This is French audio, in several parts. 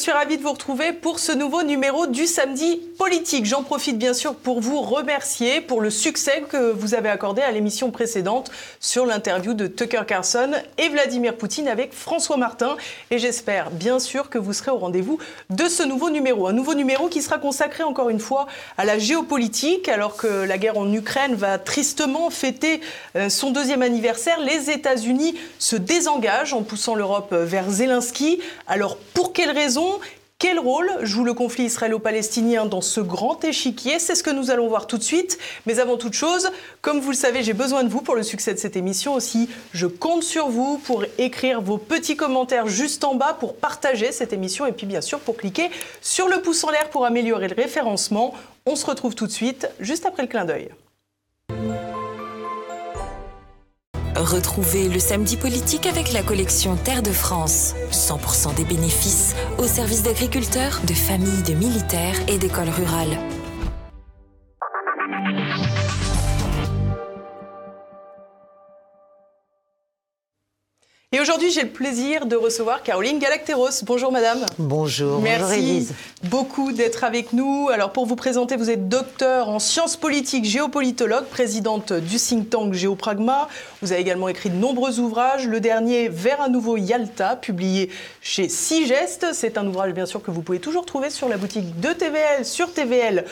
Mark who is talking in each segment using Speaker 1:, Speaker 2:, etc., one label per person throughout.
Speaker 1: suis ravie de vous retrouver pour ce nouveau numéro du samedi politique. J'en profite bien sûr pour vous remercier pour le succès que vous avez accordé à l'émission précédente sur l'interview de Tucker Carlson et Vladimir Poutine avec François Martin. Et j'espère bien sûr que vous serez au rendez-vous de ce nouveau numéro. Un nouveau numéro qui sera consacré encore une fois à la géopolitique alors que la guerre en Ukraine va tristement fêter euh, son deuxième anniversaire. Les États-Unis se désengagent en poussant l'Europe vers Zelensky. Alors pour quelles raisons quel rôle joue le conflit israélo-palestinien dans ce grand échiquier? C'est ce que nous allons voir tout de suite. Mais avant toute chose, comme vous le savez, j'ai besoin de vous pour le succès de cette émission aussi. Je compte sur vous pour écrire vos petits commentaires juste en bas, pour partager cette émission et puis bien sûr pour cliquer sur le pouce en l'air pour améliorer le référencement. On se retrouve tout de suite, juste après le clin d'œil.
Speaker 2: Retrouvez le samedi politique avec la collection Terre de France. 100% des bénéfices au service d'agriculteurs, de familles, de militaires et d'écoles rurales.
Speaker 1: Et aujourd'hui, j'ai le plaisir de recevoir Caroline Galacteros. Bonjour madame.
Speaker 3: Bonjour.
Speaker 1: Merci beaucoup d'être avec nous. Alors pour vous présenter, vous êtes docteur en sciences politiques, géopolitologue, présidente du think tank Géopragma. Vous avez également écrit de nombreux ouvrages. Le dernier, Vers un nouveau Yalta, publié chez Sigest. C'est un ouvrage bien sûr que vous pouvez toujours trouver sur la boutique de TVL, sur TVL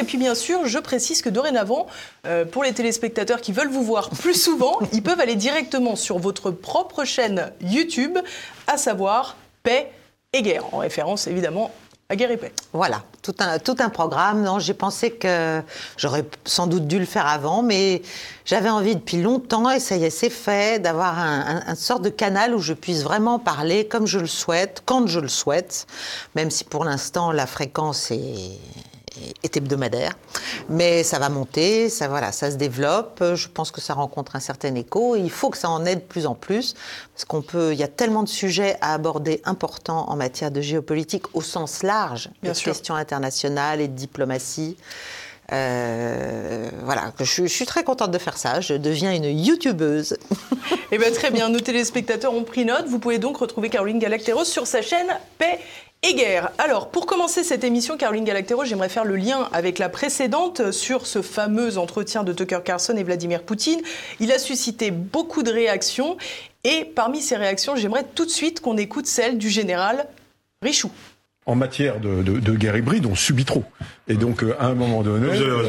Speaker 1: et puis bien sûr, je précise que dorénavant, euh, pour les téléspectateurs qui veulent vous voir plus souvent, ils peuvent aller directement sur votre propre chaîne YouTube, à savoir Paix et Guerre, en référence évidemment à Guerre et Paix.
Speaker 3: Voilà, tout un, tout un programme. Non, j'ai pensé que j'aurais sans doute dû le faire avant, mais j'avais envie depuis longtemps, et ça y est, c'est fait, d'avoir un, un, sorte de canal où je puisse vraiment parler comme je le souhaite, quand je le souhaite, même si pour l'instant la fréquence est est hebdomadaire. Mais ça va monter, ça, voilà, ça se développe. Je pense que ça rencontre un certain écho. il faut que ça en aide de plus en plus. Parce qu'on peut, il y a tellement de sujets à aborder importants en matière de géopolitique au sens large, de questions internationales et de diplomatie. Euh, voilà, je, je, suis très contente de faire ça. Je deviens une youtubeuse.
Speaker 1: Eh bien, très bien. Nos téléspectateurs ont pris note. Vous pouvez donc retrouver Caroline Galacteros sur sa chaîne Paix et guerre. Alors, pour commencer cette émission, Caroline Galactero, j'aimerais faire le lien avec la précédente sur ce fameux entretien de Tucker Carlson et Vladimir Poutine. Il a suscité beaucoup de réactions et parmi ces réactions, j'aimerais tout de suite qu'on écoute celle du général Richoux
Speaker 4: en matière de, de, de, guerre hybride, on subit trop. Et donc, euh, à un moment donné,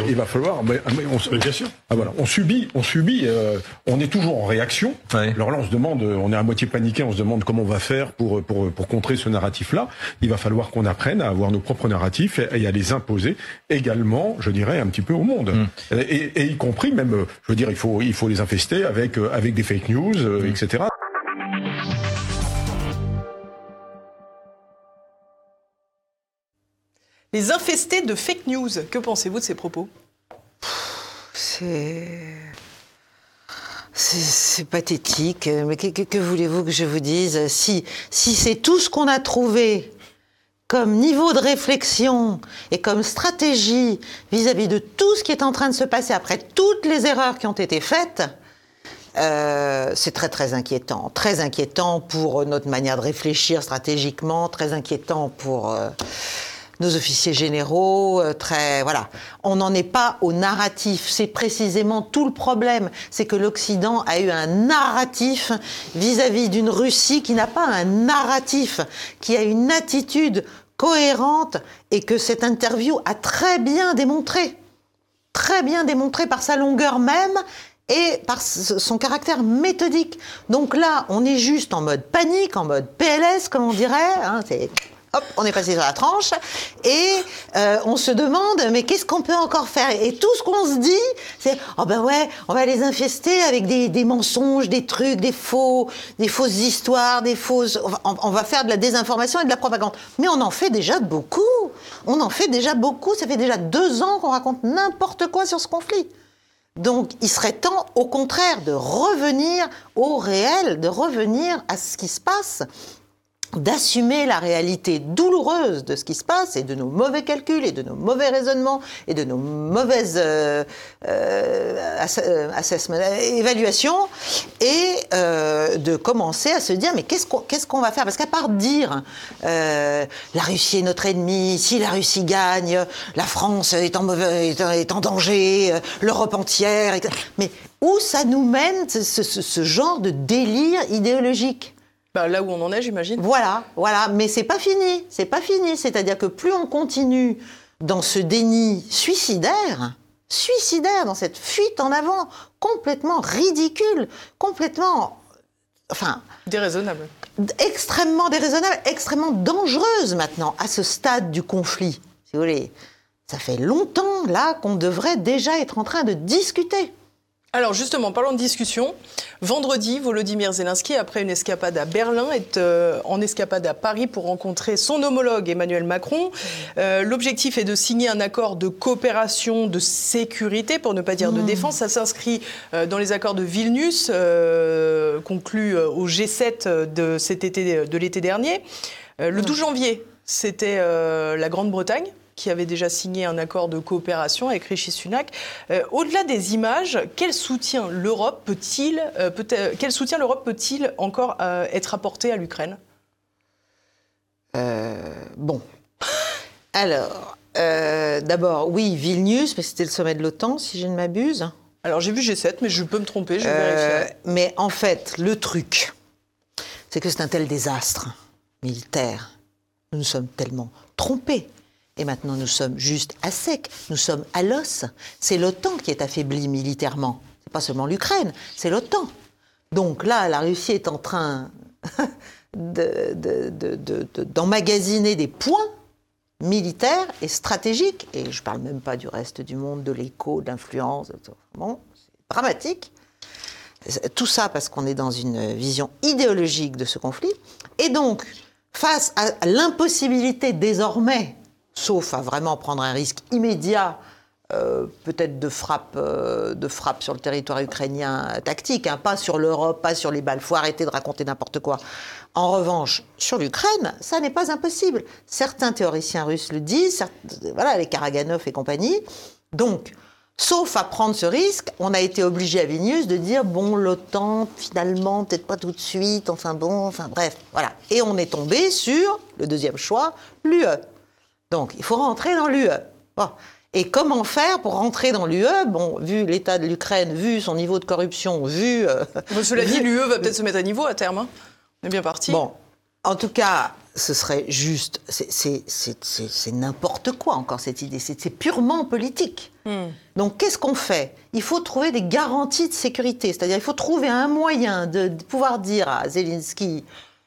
Speaker 4: il va falloir. Mais, on, bien sûr. Ah, voilà, on subit, on subit. Euh, on est toujours en réaction. Alors là, on se demande, on est à moitié paniqué, on se demande comment on va faire pour pour pour contrer ce narratif-là. Il va falloir qu'on apprenne à avoir nos propres narratifs et, à les imposer également, je dirais, un petit peu au monde. Mm. Et, et, y compris même, je veux dire, il faut il faut les infester avec euh, avec des fake news, mm. etc.
Speaker 1: les infestés de fake news. Que pensez-vous de ces propos?
Speaker 3: C'est. C'est pathétique, mais que, voulez-vous que je vous dise? Si, si c'est tout ce qu'on a trouvé comme niveau de réflexion et comme stratégie vis-à-vis de tout ce qui est en train de se passer après toutes les erreurs qui ont été faites, euh, c'est très très inquiétant. Très inquiétant pour notre manière de réfléchir stratégiquement, très inquiétant pour... Euh, nos officiers généraux, euh, très voilà. On n'en est pas au narratif. C'est précisément tout le problème, c'est que l'Occident a eu un narratif vis-à-vis d'une Russie qui n'a pas un narratif, qui a une attitude cohérente et que cette interview a très bien démontré, très bien démontré par sa longueur même et par son caractère méthodique. Donc là, on est juste en mode panique, en mode PLS, comme on dirait. Hein, c'est hop, on est passé sur la tranche, et euh, on se demande, mais qu'est-ce qu'on peut encore faire? Et tout ce qu'on se dit, c'est, oh ben ouais, on va les infester avec des, mensonges, des trucs, des faux, des fausses histoires, des fausses... On, va faire de la désinformation et de la propagande. Mais on en fait déjà beaucoup. On en fait déjà beaucoup. Ça fait déjà deux ans qu'on raconte n'importe quoi sur ce conflit. Donc, il serait temps, au contraire, de revenir au réel, de revenir à ce qui se passe d'assumer la réalité douloureuse de ce qui se passe et de nos mauvais calculs et de nos mauvais raisonnements et de nos mauvaises euh, euh, euh évaluations et euh, de commencer à se dire mais qu'est-ce qu'on qu'est-ce qu'on va faire? Parce qu'à part dire euh, la Russie est notre ennemi si la Russie gagne la France est en est en, danger l'Europe entière mais où ça nous mène ce, ce, ce genre de délire idéologique?
Speaker 1: Bah, là où on en est, j'imagine.
Speaker 3: Voilà, voilà. Mais c'est pas fini. C'est pas fini. C'est-à-dire que plus on continue dans ce déni suicidaire, suicidaire, dans cette fuite en avant, complètement ridicule, complètement. Enfin.
Speaker 1: Déraisonnable.
Speaker 3: Extrêmement déraisonnable, extrêmement dangereuse maintenant, à ce stade du conflit. Si vous voulez. Ça fait longtemps, là, qu'on devrait déjà être en train de discuter.
Speaker 1: Alors justement, parlons de discussion. Vendredi, Volodymyr Zelensky, après une escapade à Berlin, est euh, en escapade à Paris pour rencontrer son homologue Emmanuel Macron. Euh, l'objectif est de signer un accord de coopération de sécurité, pour ne pas dire de hmm. défense. Ça s'inscrit euh, dans les accords de Vilnius, conclus au G7 de cet été, de l'été dernier. le 12 hmm. janvier, c'était la Grande-Bretagne qui avait déjà signé un accord de coopération avec Rishi Sunak. Euh, au-delà des images, quel soutien l'Europe peut-il, euh, peut quel soutien l'Europe peut-il encore euh, être apporté à l'Ukraine?
Speaker 3: Bon, alors. D'abord, oui, Vilnius, mais c'était le sommet de l'OTAN, si je ne m'abuse.
Speaker 1: Alors j'ai vu G7, mais je peux me tromper, je vais vérifier.
Speaker 3: Mais en fait, le truc, c'est que c'est un tel désastre militaire. Nous nous sommes tellement trompés. Et maintenant, nous sommes juste à sec, nous sommes à l'os. C'est l'OTAN qui est affaiblie militairement. C'est pas seulement l'Ukraine, c'est l'OTAN. Donc là, la Russie est en train d'emmagasiner des points militaires et stratégiques. Et je ne parle même pas du reste du monde, de l'écho, de l'influence. Bon, c'est dramatique. Tout ça parce qu'on est dans une vision idéologique de ce conflit. Et donc, face à l'impossibilité désormais sauf à vraiment prendre un risque immédiat, euh, peut-être de frappe, euh, de frappe sur le territoire ukrainien tactique, hein, pas sur l'Europe, pas sur les balles. Faut arrêter de raconter n'importe quoi. En revanche, sur l'Ukraine, ça n'est pas impossible. Certains théoriciens russes le disent, voilà, les Karaganov et compagnie. Donc, sauf à prendre ce risque, on a été obligé à Vilnius de dire bon, l'OTAN, finalement, peut-être pas tout de suite, enfin bon, enfin bref, voilà. Et on est tombé sur le deuxième choix, l'UE. Donc, il faut rentrer dans l'UE. Et comment faire pour rentrer dans l'UE Bon, vu l'état de l'Ukraine, vu son niveau de corruption, vu.
Speaker 1: Euh, cela dit, l'UE va peut-être se mettre à niveau à terme. Hein. on est bien parti.
Speaker 3: Bon, en tout cas, ce serait juste. C'est n'importe quoi encore cette idée. C'est purement politique. Hmm. Donc, qu'est-ce qu'on fait? Il faut trouver des garanties de sécurité. C'est-à-dire, il faut trouver un moyen de pouvoir dire à Zelensky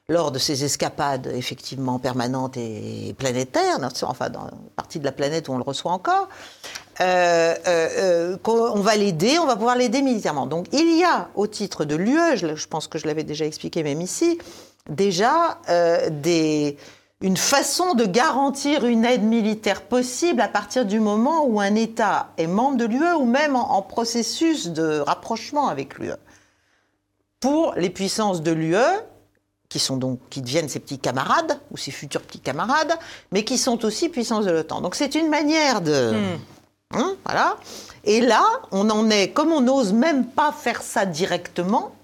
Speaker 3: lors de ces escapades effectivement permanentes et planétaires, enfin dans une partie de la planète où on le reçoit encore, euh, euh, euh on va l'aider, on va pouvoir l'aider militairement. Donc il y a au titre de l'UE, je, pense que je l'avais déjà expliqué même ici, déjà euh, une façon de garantir une aide militaire possible à partir du moment où un État est membre de l'UE ou même en processus de rapprochement avec l'UE. Pour les puissances de l'UE, qui sont donc qui deviennent ses petits camarades ou ses futurs petits camarades, mais qui sont aussi puissance de l'OTAN. Donc c'est une manière de hmm. hein, voilà. Et là, on en est comme on n'ose même pas faire ça directement,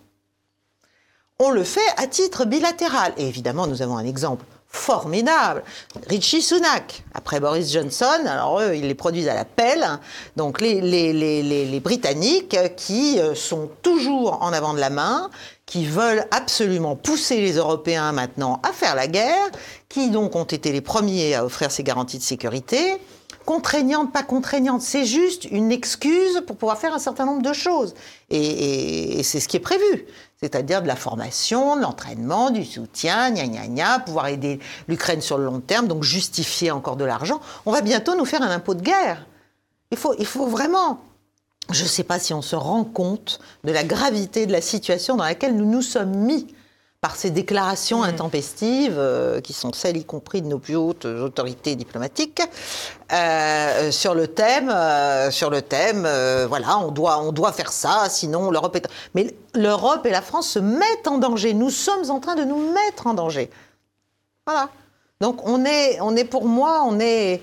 Speaker 3: on le fait à titre bilatéral. Et évidemment, nous avons un exemple formidable. Richie Sunak, après Boris Johnson, alors eux, ils les produisent à la pelle. Donc les, les, les, les Britanniques qui euh, sont toujours en avant de la main, qui veulent absolument pousser les Européens maintenant à faire la guerre, qui donc ont été les premiers à offrir ces garanties de sécurité. Contraignantes, pas contraignantes, c'est juste une excuse pour pouvoir faire un certain nombre de choses. Et, et c'est ce qui est prévu c'est-à-dire de la formation, de l'entraînement, du soutien, gna gna gna, pouvoir aider l'Ukraine sur le long terme, donc justifier encore de l'argent. On va bientôt nous faire un impôt de guerre. Il faut, il faut vraiment. Je ne sais pas si on se rend compte de la gravité de la situation dans laquelle nous nous sommes mis par ces déclarations mmh. intempestives, euh, qui sont celles y compris de nos plus hautes autorités diplomatiques, euh, sur le thème, euh, sur le thème, voilà, on doit, on doit faire ça, sinon l'Europe est. Mais l'Europe et la France se mettent en danger. Nous sommes en train de nous mettre en danger. Voilà. Donc on est, on est pour moi, on est,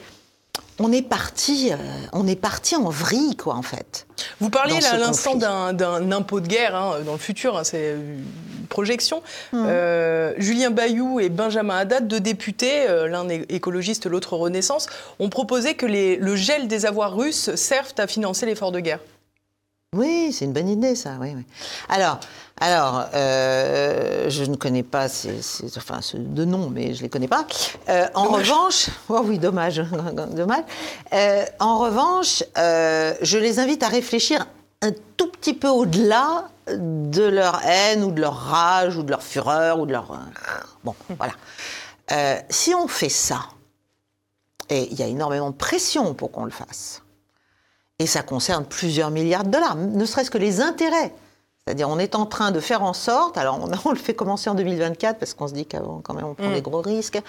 Speaker 3: on est parti, euh, on est parti en vrille, quoi, en fait.
Speaker 1: Vous parliez là à l'instant d'un impôt de guerre hein, dans le futur, hein, c'est une projection. Mmh. Euh, Julien Bayou et Benjamin Haddad, deux députés, euh, l'un écologiste, l'autre Renaissance, ont proposé que les, le gel des avoirs russes servent à financer l'effort de guerre.
Speaker 3: Oui, c'est une bonne idée, ça. Oui, oui. Alors, alors, euh, je ne connais pas ces, enfin, ce, de nom, mais je les connais pas. Euh, en revanche, oh oui, dommage, dommage. Euh, en revanche, je les invite à réfléchir un tout petit peu au-delà de leur haine ou de leur rage ou de leur fureur ou de leur bon, voilà. si on fait ça, et il y a énormément de pression pour qu'on le fasse et ça concerne plusieurs milliards de dollars, ne serait-ce que les intérêts. C'est-à-dire, on est en train de faire en sorte, alors on, le fait commencer en 2024 parce qu'on se dit qu'avant, quand même, on prend mm. des gros risques,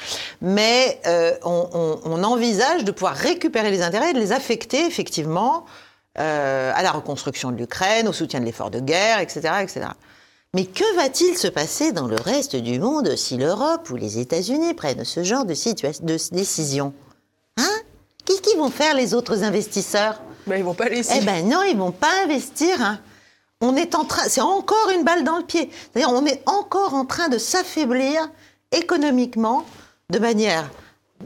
Speaker 3: mais euh, on, envisage de pouvoir récupérer les intérêts et de les affecter effectivement euh, à la reconstruction de l'Ukraine, au soutien de l'effort de guerre, etc., etc. Mais que va-t-il se passer dans le reste du monde si l'Europe ou les États-Unis prennent ce genre de, de décision? Hein? Qu'est-ce qu'ils vont faire les autres investisseurs?
Speaker 1: Ben, ils vont pas laisser.
Speaker 3: Eh ben non, ils vont pas investir. Hein. On est en train, c'est encore une balle dans le pied. C'est-à-dire, on est encore en train de s'affaiblir économiquement de manière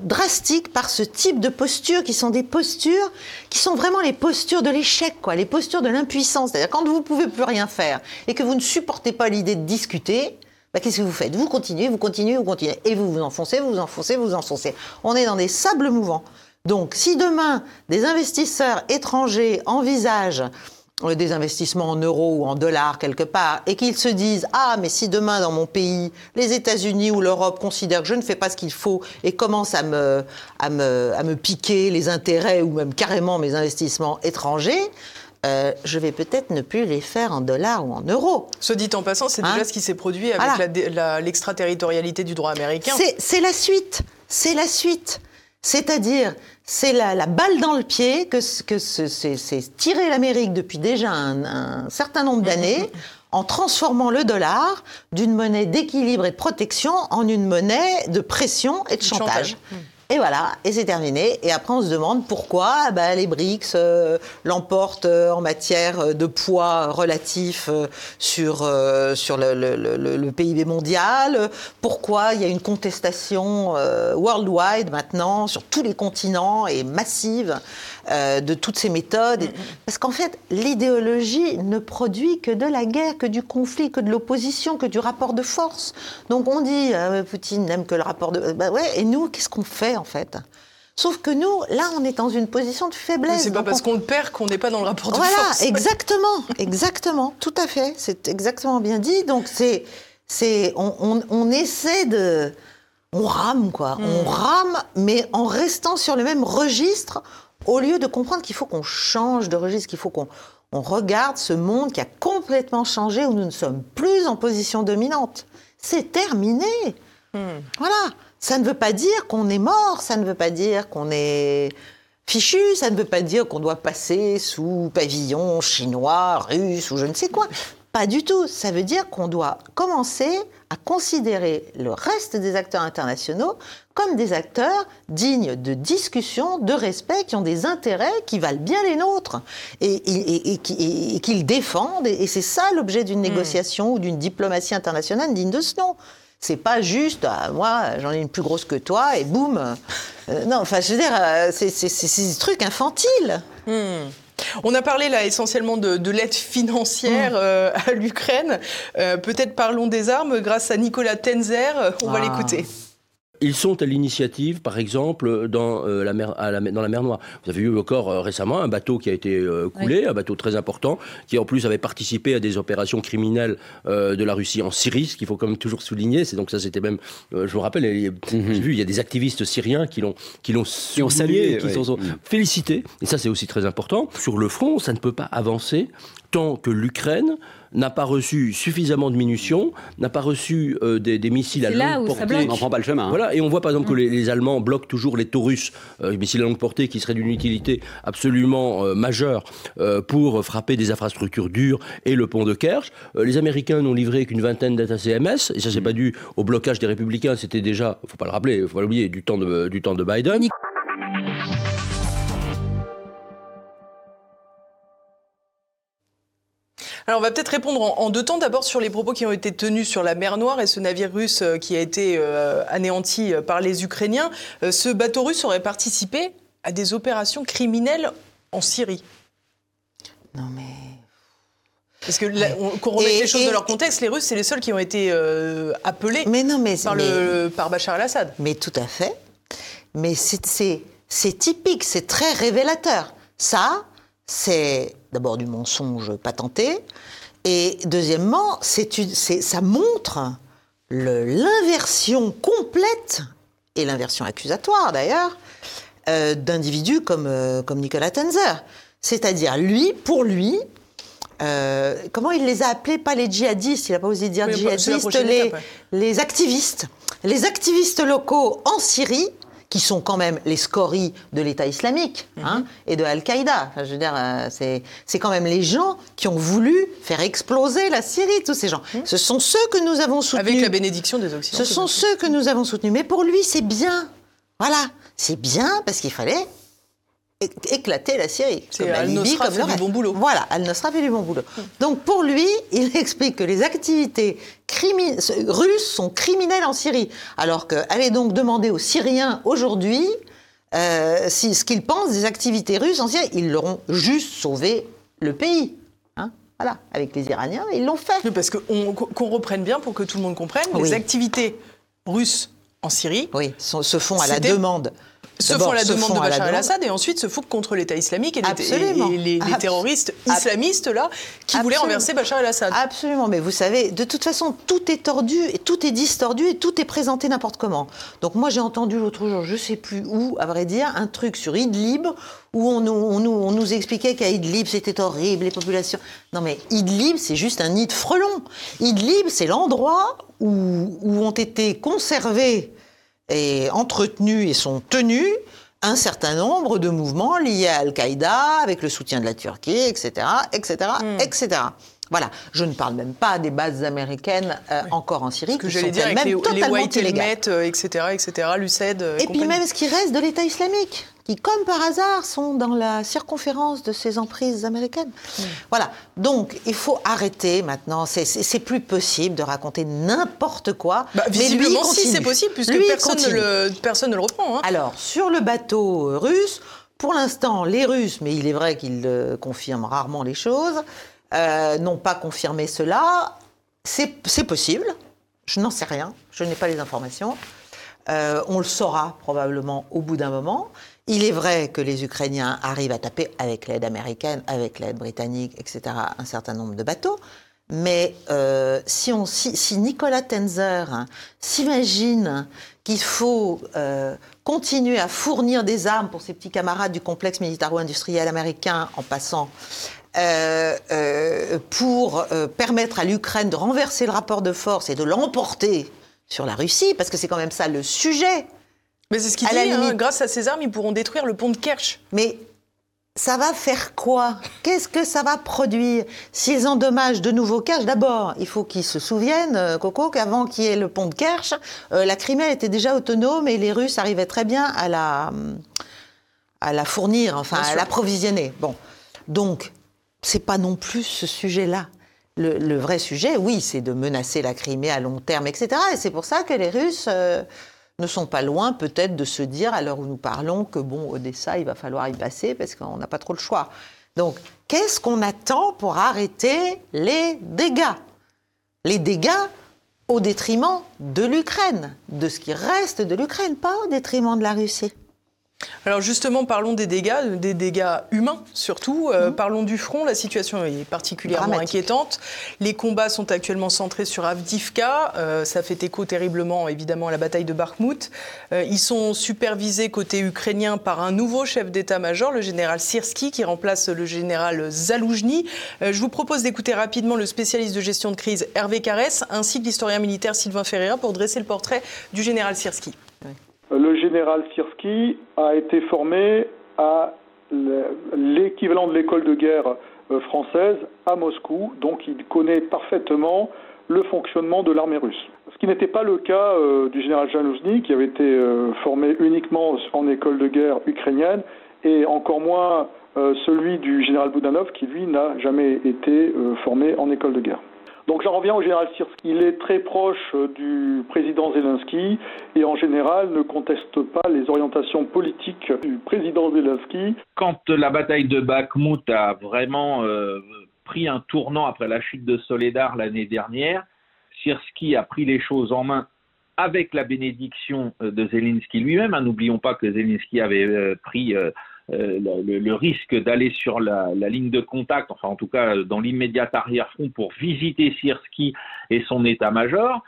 Speaker 3: drastique par ce type de postures qui sont des postures qui sont vraiment les postures de l'échec, quoi, les postures de l'impuissance. C'est-à-dire quand vous pouvez plus rien faire et que vous ne supportez pas l'idée de discuter, bah, qu'est-ce que vous faites? Vous continuez, vous continuez, vous continuez, et vous vous enfoncez, vous vous enfoncez, vous vous enfoncez. On est dans des sables mouvants. Donc, si demain, des investisseurs étrangers envisagent des investissements en euros ou en dollars quelque part, et qu'ils se disent Ah, mais si demain dans mon pays, les États-Unis ou l'Europe considèrent que je ne fais pas ce qu'il faut et commencent à me, à, me, à me piquer les intérêts ou même carrément mes investissements étrangers, euh, je vais peut-être ne plus les faire en dollars ou en euros.
Speaker 1: Ce dit en passant, c'est déjà hein ce qui s'est produit avec l'extraterritorialité du droit américain.
Speaker 3: C'est la suite. C'est la suite. C'est-à-dire, c'est la, balle dans le pied que, c'est tirer l'Amérique depuis déjà un, certain nombre d'années en transformant le dollar d'une monnaie d'équilibre et de protection en une monnaie de pression et de chantage. Et voilà, et c'est terminé. Et après, on se demande pourquoi bah, les BRICS euh, l'emportent euh, en matière de poids relatif euh, sur, sur le, le, PIB mondial, pourquoi il y a une contestation worldwide maintenant sur tous les continents et massive de toutes ces méthodes. Mm, mm. Parce qu'en fait, l'idéologie ne produit que de la guerre, que du conflit, que de l'opposition, que du rapport de force. Donc on dit, Poutine n'aime que le rapport de... Bah ouais, et nous, qu'est-ce qu'on fait en fait. Sauf que nous, là, on est dans une position de faiblesse.
Speaker 1: C'est pas parce qu'on le perd qu'on n'est pas dans le rapport de
Speaker 3: voilà,
Speaker 1: force.
Speaker 3: Voilà, exactement, exactement, tout à fait. C'est exactement bien dit. Donc c'est, c'est, on, essaie de, on rame quoi, on hmm. rame, mais en restant sur le même registre, au lieu de comprendre qu'il faut qu'on change de registre, qu'il faut qu'on on regarde ce monde qui a complètement changé, où nous ne sommes plus en position dominante. C'est terminé. Hmm. Voilà. Ça ne veut pas dire qu'on est mort, ça ne veut pas dire qu'on est fichu, ça ne veut pas dire qu'on doit passer sous pavillon chinois, russe ou je ne sais quoi. Pas du tout. Ça veut dire qu'on doit commencer à considérer le reste des acteurs internationaux comme des acteurs dignes de discussion, de respect, qui ont des intérêts qui valent bien les nôtres et, et, qu'ils défendent. Et, c'est ça l'objet d'une hmm. négociation ou d'une diplomatie internationale digne de ce nom. C'est pas juste, ah, moi, j'en ai une plus grosse que toi, et boum. Euh, non, enfin, je veux dire, euh, c'est des trucs infantiles.
Speaker 1: Hmm. On a parlé là essentiellement de, l'aide financière hmm. euh, à l'Ukraine. Peut-être parlons des armes grâce à Nicolas Tenzer. On va ah. l'écouter.
Speaker 5: Ils sont à l'initiative, par exemple, dans, euh, la mer, dans la mer Noire. Vous avez eu encore euh, récemment un bateau qui a été euh, coulé, un bateau très important, qui en plus avait participé à des opérations criminelles de la Russie en Syrie, ce qu'il faut quand même toujours souligner. C'est donc ça, c'était même, je me rappelle, mhm. j'ai vu, il y a des activistes syriens qui l'ont, qui l'ont salué, qui sont mhm. félicités. Et ça, c'est aussi très important. Sur le front, ça ne peut pas avancer tant que l'Ukraine n'a pas reçu suffisamment de munitions, n'a pas reçu euh, des, missiles à longue portée.
Speaker 6: On prend pas le chemin. Hein.
Speaker 5: Voilà, et on voit par exemple que mm. les, Allemands bloquent toujours les Taurus, euh, missiles à longue portée qui seraient d'une utilité absolument euh, majeure pour frapper des infrastructures dures et le pont de Kerch. les Américains n'ont livré qu'une vingtaine d'ATACMS, et ça c'est mm. pas dû au blocage des Républicains, c'était déjà, faut pas le rappeler, faut pas l'oublier, du temps de, du temps de Biden.
Speaker 1: Alors on va peut-être répondre en, deux temps. D'abord sur les propos qui ont été tenus sur la mer Noire et ce navire russe euh, qui a été euh, anéanti euh, par les Ukrainiens. ce bateau russe aurait participé à des opérations criminelles en Syrie.
Speaker 3: Non mais...
Speaker 1: Parce que qu'on remette les choses dans leur contexte, les Russes, c'est les seuls qui ont été appelés
Speaker 3: mais non, mais,
Speaker 1: par, le, par Bachar el-Assad.
Speaker 3: Mais tout à fait. Mais c'est typique, c'est très révélateur. Ça, c'est d'abord du mensonge patenté, et deuxièmement, ça montre l'inversion complète, et l'inversion accusatoire d'ailleurs, euh, d'individus comme, euh, comme Nicolas Tenzer. C'est-à-dire, lui, pour lui, euh, comment il les a appelés Pas les djihadistes, il n'a pas osé dire djihadistes, les, les activistes. Les activistes locaux en Syrie qui sont quand même les scories de l'État islamique hein, mhm. et de Al-Qaïda. je veux dire, euh, c'est quand même les gens qui ont voulu faire exploser la Syrie, tous ces gens. Mhm. Ce sont ceux que nous avons soutenus.
Speaker 1: Avec la bénédiction des Occidentaux.
Speaker 3: Ce sont ceux que nous avons soutenus. Mais pour lui, c'est bien. Voilà, c'est bien parce qu'il fallait éclater la Syrie.
Speaker 1: Comme la Libye, comme le du bon boulot.
Speaker 3: Voilà, Al-Nosra fait du bon boulot. Donc pour lui, il explique que les activités russes sont criminelles en Syrie. Alors que, allez donc demander aux Syriens aujourd'hui euh, si, ce qu'ils pensent des activités russes en Syrie. Ils l'auront juste sauvé le pays. Hein. voilà, avec les Iraniens, ils l'ont fait.
Speaker 1: parce qu'on reprenne bien pour que tout le monde comprenne, les activités russes en Syrie
Speaker 3: oui, se font à la demande
Speaker 1: se font la demande de Bachar el-Assad et ensuite se foutent contre l'État islamique et les, terroristes islamistes là qui voulaient renverser Bachar el-Assad.
Speaker 3: Absolument, mais vous savez, de toute façon, tout est tordu et tout est distordu et tout est présenté n'importe comment. Donc moi j'ai entendu l'autre jour, je sais plus où, à vrai dire, un truc sur Idlib où on nous, on nous, expliquait qu'à Idlib c'était horrible, les populations. Non mais Idlib c'est juste un nid de frelons. Idlib c'est l'endroit où, où ont été conservés et entretenus et sont tenus un certain nombre de mouvements liés à Al-Qaïda, avec le soutien de la Turquie, etc., etc., etc. Voilà, je ne parle même pas des bases américaines euh, encore en Syrie,
Speaker 1: que j'allais dire avec les, totalement les etc., etc., l'UCED.
Speaker 3: Et puis même ce qui reste de l'État islamique qui, comme par hasard, sont dans la circonférence de ces emprises américaines. Voilà. Donc, il faut arrêter maintenant. C'est plus possible de raconter n'importe quoi.
Speaker 1: Bah, visiblement, si c'est possible, puisque personne ne, le, personne ne, le, reprend. Hein.
Speaker 3: Alors, sur le bateau russe, pour l'instant, les Russes, mais il est vrai qu'ils euh, confirment rarement les choses, euh, n'ont pas confirmé cela. C'est possible. Je n'en sais rien. Je n'ai pas les informations. Euh, on le saura probablement au bout d'un moment. Il est vrai que les Ukrainiens arrivent à taper avec l'aide américaine, avec l'aide britannique, etc., un certain nombre de bateaux. Mais euh, si, on, si, Nicolas Tenzer s'imagine qu'il faut euh, continuer à fournir des armes pour ses petits camarades du complexe militaro-industriel américain en passant euh, pour permettre à l'Ukraine de renverser le rapport de force et de l'emporter sur la Russie, parce que c'est quand même ça le sujet
Speaker 1: mais c'est ce qu'il dit, hein, grâce à ces armes, ils pourront détruire le pont de Kerch.
Speaker 3: Mais ça va faire quoi? Qu'est-ce que ça va produire? S'ils endommagent de nouveau Kerch, d'abord, il faut qu'ils se souviennent, euh, Coco, qu'avant qu'il y ait le pont de Kerch, euh, la Crimée était déjà autonome et les Russes arrivaient très bien à la, à la fournir, enfin à l'approvisionner. Bon, donc, c'est pas non plus ce sujet-là. Le, vrai sujet, oui, c'est de menacer la Crimée à long terme, etc. Et c'est pour ça que les Russes... Euh, ne sont pas loin peut-être de se dire, à l'heure où nous parlons, que bon, Odessa, il va falloir y passer parce qu'on n'a pas trop le choix. Donc, qu'est-ce qu'on attend pour arrêter les dégâts? Les dégâts au détriment de l'Ukraine, de ce qui reste de l'Ukraine, pas au détriment de la Russie.
Speaker 1: Alors justement, parlons des dégâts, des dégâts humains surtout. Euh, mhm. Parlons du front. La situation est particulièrement inquiétante. Les combats sont actuellement centrés sur Avdivka. Euh, ça fait écho terriblement, évidemment, à la bataille de Bakhmut. Euh, ils sont supervisés côté ukrainien par un nouveau chef d'état-major, le général Sirski, qui remplace le général Zaloujny. je vous propose d'écouter rapidement le spécialiste de gestion de crise Hervé Carès, ainsi que l'historien militaire Sylvain Ferreira pour dresser le portrait du général Sirski.
Speaker 6: Le général Sirski a été formé à l'équivalent de l'école de guerre euh, française à Moscou, donc il connaît parfaitement le fonctionnement de l'armée russe. Ce qui n'était pas le cas euh, du général Janouzny, qui avait été euh, formé uniquement en école de guerre ukrainienne, et encore moins celui du général Boudanov, qui lui n'a jamais été formé en école de guerre. Donc j'en reviens au général Sirski. Il est très proche du président Zelensky et en général ne conteste pas les orientations politiques du président Zelensky.
Speaker 7: Quand la bataille de Bakhmut a vraiment euh, pris un tournant après la chute de Soledar l'année dernière, Sirski a pris les choses en main avec la bénédiction euh, de Zelensky lui-même. Hein, n'oublions pas que Zelensky avait euh, pris euh, le, risque d'aller sur la, ligne de contact, enfin en tout cas dans l'immédiat arrière-front pour visiter Sirski et son état-major,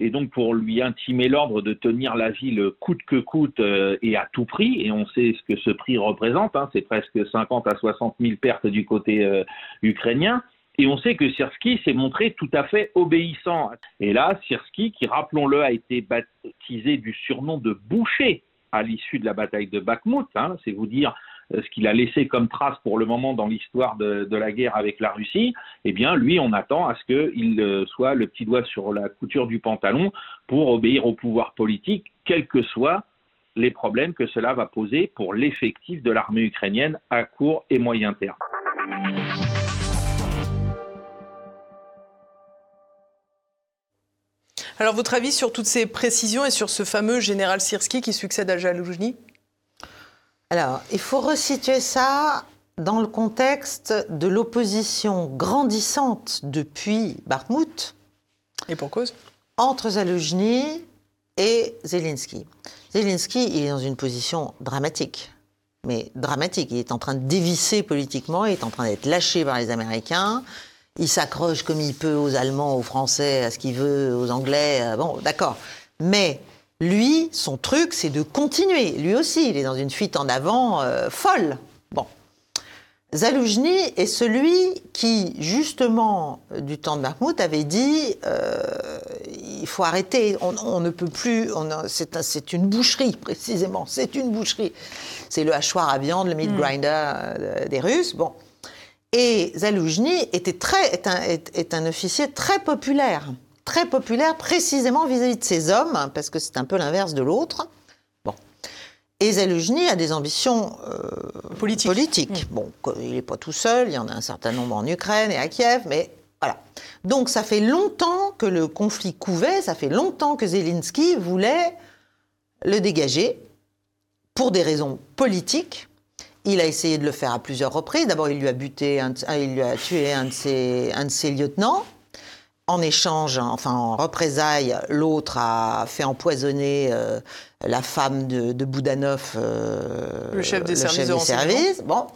Speaker 7: et donc pour lui intimer l'ordre de tenir la ville coûte que coûte euh, et à tout prix, et on sait ce que ce prix représente, hein, c'est presque 50 à 60 000 pertes du côté euh, ukrainien. Et on sait que Sirski s'est montré tout à fait obéissant. Et là, Sirski, qui rappelons-le, a été baptisé du surnom de boucher à l'issue de la bataille de Bakhmut. Hein, c'est vous dire euh, ce qu'il a laissé comme trace pour le moment dans l'histoire de, la guerre avec la Russie, eh bien, lui, on attend à ce qu'il euh, soit le petit doigt sur la couture du pantalon pour obéir au pouvoir politique, quels que soient les problèmes que cela va poser pour l'effectif de l'armée ukrainienne à court et moyen terme.
Speaker 1: Alors, votre avis sur toutes ces précisions et sur ce fameux général Sirski qui succède à Jaloujny?
Speaker 3: Alors, il faut resituer ça dans le contexte de l'opposition grandissante depuis Bakhmut.
Speaker 1: Et pour cause?
Speaker 3: Entre Zaloujny et Zelensky. Zelensky, il est dans une position dramatique. Mais dramatique. Il est en train de dévisser politiquement, il est en train d'être lâché par les Américains il s'accroche comme il peut aux Allemands, aux Français, à ce qu'il veut, aux Anglais. Euh, bon, d'accord. Mais lui, son truc, c'est de continuer. Lui aussi, il est dans une fuite en avant euh, folle. Bon. Zaloujny est celui qui, justement, du temps de Mahmoud, avait dit euh, il faut arrêter, on, ne peut plus, c'est une boucherie, précisément, c'est une boucherie. C'est le hachoir à viande, le meat hmm. grinder des Russes. Bon. Et Zaloujny était très, est, un, est, un officier très populaire, très populaire précisément vis-à-vis de ses hommes, parce que c'est un peu l'inverse de l'autre. Bon. Et Zaloujny a des ambitions euh, politiques. Bon, il n'est pas tout seul, il y en a un certain nombre en Ukraine et à Kiev, mais voilà. Donc ça fait longtemps que le conflit couvait, ça fait longtemps que Zelensky voulait le dégager pour des raisons politiques il a essayé de le faire à plusieurs reprises. D'abord, il lui a buté, il lui a tué un de ses, un de ses lieutenants. En échange, enfin en représailles, l'autre a fait empoisonner euh, la femme de, de Boudanov,
Speaker 1: euh, le chef des services.
Speaker 3: Bon.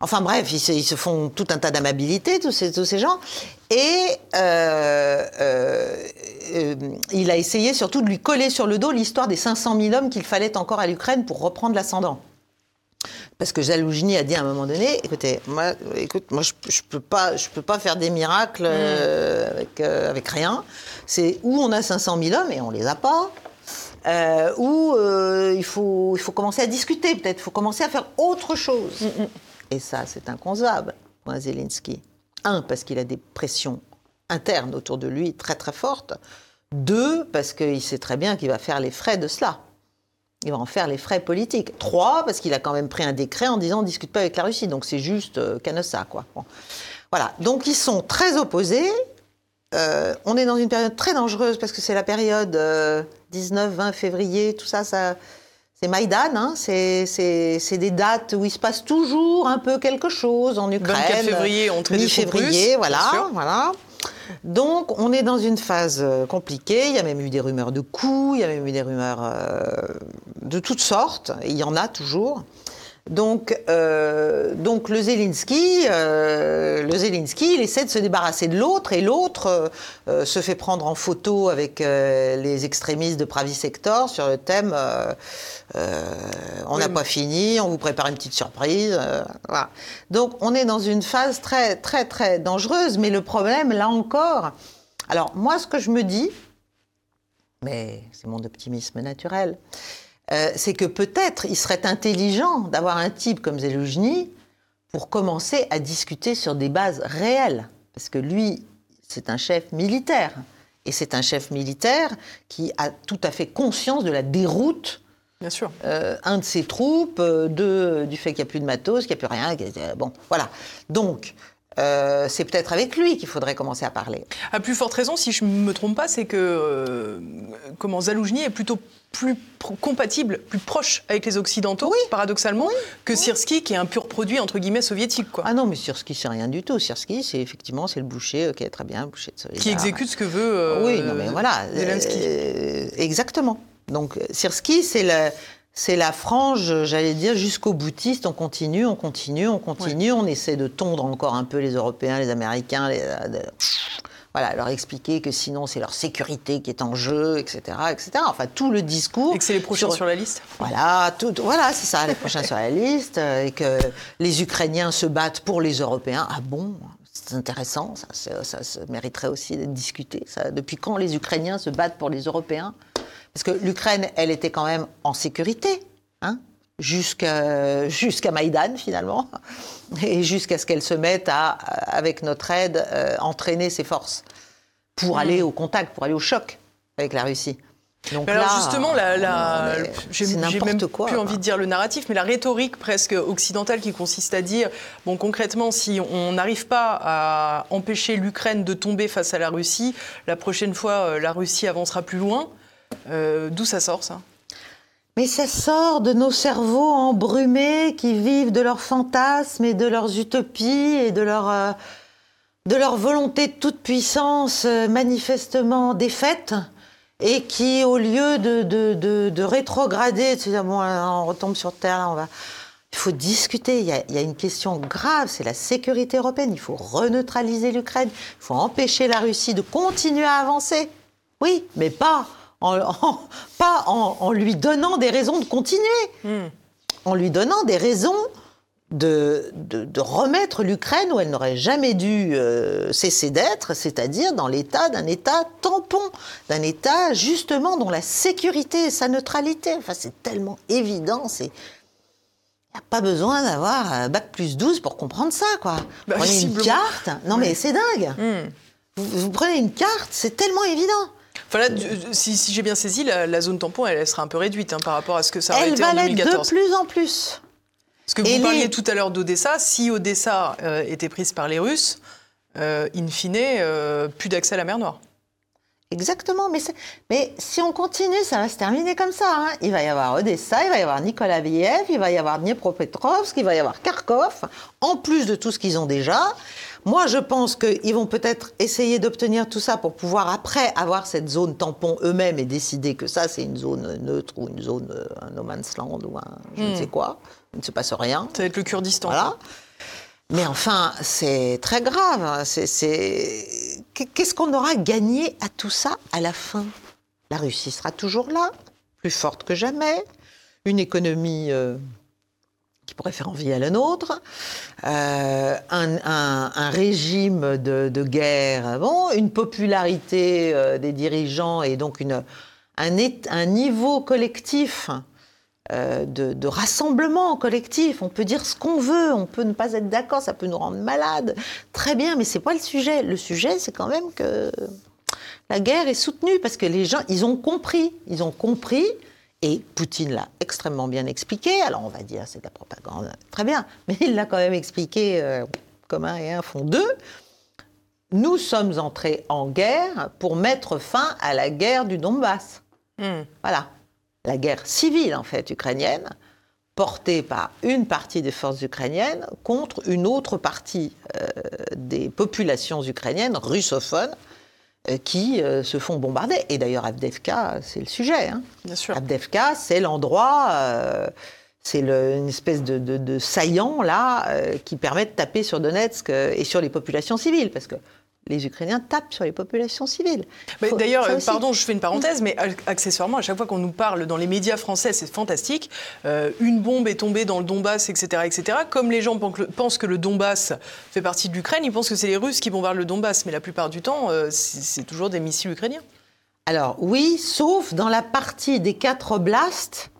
Speaker 3: Enfin bref, ils se, font tout un tas d'amabilités, tous ces, tous ces gens. Et euh, il a essayé surtout de lui coller sur le dos l'histoire des 500 000 hommes qu'il fallait encore à l'Ukraine pour reprendre l'ascendant. Parce que Jaloujny a dit à un moment donné, écoutez, moi, écoute, moi je, ne peux pas, je peux pas faire des miracles euh, mm. avec, euh, avec, rien. C'est où on a 500 000 hommes et on les a pas. Euh, où il, faut, il faut commencer à discuter, peut-être, il faut commencer à faire autre chose. Mm, mm. Et ça, c'est inconcevable pour Zelensky. Un, parce qu'il a des pressions internes autour de lui très très fortes. Deux, parce qu'il sait très bien qu'il va faire les frais de cela. Il va en faire les frais politiques. Trois, parce qu'il a quand même pris un décret en disant on ne discute pas avec la Russie. Donc c'est juste euh, canossa, quoi. Voilà. Donc ils sont très opposés. Euh, on est dans une période très dangereuse parce que c'est la période 19-20 euh, février, tout ça, ça c'est Maïdan, hein, c'est des dates où il se passe toujours un peu quelque chose en Ukraine.
Speaker 1: 24 février, on
Speaker 3: Mi-février, voilà, voilà. Donc, on est dans une phase euh, compliquée. Il y a même eu des rumeurs de coups, il y a même eu des rumeurs euh, de toutes sortes, il y en a toujours. Donc, euh, donc le Zelensky, euh, le Zelensky, il essaie de se débarrasser de l'autre et l'autre euh, se fait prendre en photo avec les extrémistes de Pravi Sector sur le thème on n'a pas fini, on vous prépare une petite surprise. Voilà. Donc on est dans une phase très très très dangereuse, mais le problème là encore, alors moi ce que je me dis, mais c'est mon optimisme naturel, euh, c'est que peut-être il serait intelligent d'avoir un type comme Zelensky pour commencer à discuter sur des bases réelles. Parce que lui, c'est un chef militaire. Et c'est un chef militaire qui a tout à fait conscience de la déroute
Speaker 1: Bien sûr.
Speaker 3: Euh, un de ses troupes, euh, du fait qu'il n'y a plus de matos, qu'il n'y a plus rien. bon, voilà. Donc, euh, c'est peut-être avec lui qu'il faudrait commencer à parler.
Speaker 1: À plus forte raison, si je ne me trompe pas, c'est que euh, comment Zaloujny est plutôt plus compatible, plus proche avec les Occidentaux, paradoxalement, que Sirski, qui est un pur produit entre guillemets soviétique. Quoi.
Speaker 3: Ah non, mais Sirski, c'est rien du tout. Sirski, c'est effectivement c'est le boucher, ok, très bien, le boucher de Solidarité.
Speaker 1: Qui exécute ce que veut. Euh,
Speaker 3: oui, non mais voilà.
Speaker 1: Zelensky.
Speaker 3: exactement. Donc Sirski, c'est le c'est la frange, j'allais dire, jusqu'au boutiste. On continue, on continue, on continue. On essaie de tondre encore un peu les Européens, les Américains. Euh, voilà, leur expliquer que sinon c'est leur sécurité qui est en jeu, etc., etc. Enfin, tout le discours.
Speaker 1: Et que c'est les prochains sur, la liste.
Speaker 3: Voilà, tout, voilà, c'est ça, les prochains sur la liste, euh, et que les Ukrainiens se battent pour les Européens. Ah bon c'est intéressant, ça, ça, ça, mériterait aussi d'être discuté. Ça. Depuis quand les Ukrainiens se battent pour les Européens? Parce que l'Ukraine, elle était quand même en sécurité, hein, jusqu'à jusqu'à Maïdan finalement, et jusqu'à ce qu'elle se mette à, avec notre aide, euh, entraîner ses forces pour aller au contact, pour aller au choc avec la Russie.
Speaker 1: Donc alors justement, la, j'ai même quoi, plus envie de dire le narratif, mais la rhétorique presque occidentale qui consiste à dire, bon concrètement, si on n'arrive pas à empêcher l'Ukraine de tomber face à la Russie, la prochaine fois, euh, la Russie avancera plus loin. Euh, d'où ça sort, ça?
Speaker 3: Mais ça sort de nos cerveaux embrumés qui vivent de leurs fantasmes et de leurs utopies et de leur, euh, de leur volonté de toute puissance euh, manifestement défaite et qui, au lieu de, de, de, rétrograder, de se dire, bon, on retombe sur Terre, on va... Il faut discuter, il y, a, il y a une question grave, c'est la sécurité européenne. Il faut reneutraliser l'Ukraine, il faut empêcher la Russie de continuer à avancer. Oui, mais pas en, pas en, lui donnant des raisons de continuer, hmm. en lui donnant des raisons de, de, remettre l'Ukraine où elle n'aurait jamais dû euh, cesser d'être, c'est-à-dire dans l'état d'un État tampon, d'un État justement dont la sécurité et sa neutralité, enfin c'est tellement évident, c'est... Il n'y a pas besoin d'avoir bac plus 12 pour comprendre ça, quoi. Bah, prenez une carte. Non, mais c'est dingue. Hmm. vous, prenez une carte, c'est tellement évident
Speaker 1: si, j'ai bien saisi, la, zone tampon, elle, sera un peu réduite hein, par rapport à ce que ça aurait été en 2014.
Speaker 3: Elle va l'être de plus en plus.
Speaker 1: Parce que vous parliez tout à l'heure d'Odessa. Si Odessa euh, était prise par les Russes, euh, in fine, euh, plus d'accès à la mer Noire.
Speaker 3: Exactement, mais, mais si on continue, ça va se terminer comme ça. Hein. Il va y avoir Odessa, il va y avoir Nikolaviev, il va y avoir Dniepropetrovsk, il va y avoir Kharkov, en plus de tout ce qu'ils ont déjà. Moi, je pense qu'ils vont peut-être essayer d'obtenir tout ça pour pouvoir après avoir cette zone tampon eux-mêmes et décider que ça, c'est une zone neutre ou une zone, euh, un no man's land ou un je ne hmm. sais quoi. Il ne se passe rien.
Speaker 1: Ça va être le Kurdistan.
Speaker 3: Voilà. Mais enfin, c'est très grave. Qu'est-ce qu'on aura gagné à tout ça à la fin? La Russie sera toujours là, plus forte que jamais, une économie euh, qui pourrait faire envie à la nôtre, euh, un, régime de, guerre, bon, une popularité euh, des dirigeants et donc une, un, niveau collectif euh, de, rassemblement collectif. On peut dire ce qu'on veut, on peut ne pas être d'accord, ça peut nous rendre malades. Très bien, mais c'est pas le sujet. Le sujet, c'est quand même que la guerre est soutenue parce que les gens, ils ont compris, ils ont compris et Poutine l'a extrêmement bien expliqué. Alors on va dire c'est de la propagande, très bien, mais il l'a quand même expliqué euh, comme un et un font deux. Nous sommes entrés en guerre pour mettre fin à la guerre du Donbass. Hmm. Voilà, la guerre civile en fait ukrainienne, portée par une partie des forces ukrainiennes contre une autre partie euh, des populations ukrainiennes russophones qui se font bombarder. Et d'ailleurs, Abdevka, c'est le sujet. Hein.
Speaker 1: Bien sûr.
Speaker 3: Abdevka, c'est l'endroit, c'est une espèce de, de saillant, là, qui permet de taper sur Donetsk et sur les populations civiles. Parce que les Ukrainiens tapent sur les populations civiles.
Speaker 1: D'ailleurs, pardon, je fais une parenthèse, mais accessoirement, à chaque fois qu'on nous parle dans les médias français, c'est fantastique. Euh, une bombe est tombée dans le Donbass, etc., etc. Comme les gens pensent que le Donbass fait partie de l'Ukraine, ils pensent que c'est les Russes qui bombardent le Donbass, mais la plupart du temps, euh, c'est toujours des missiles ukrainiens.
Speaker 3: Alors oui, sauf dans la partie des quatre oblasts,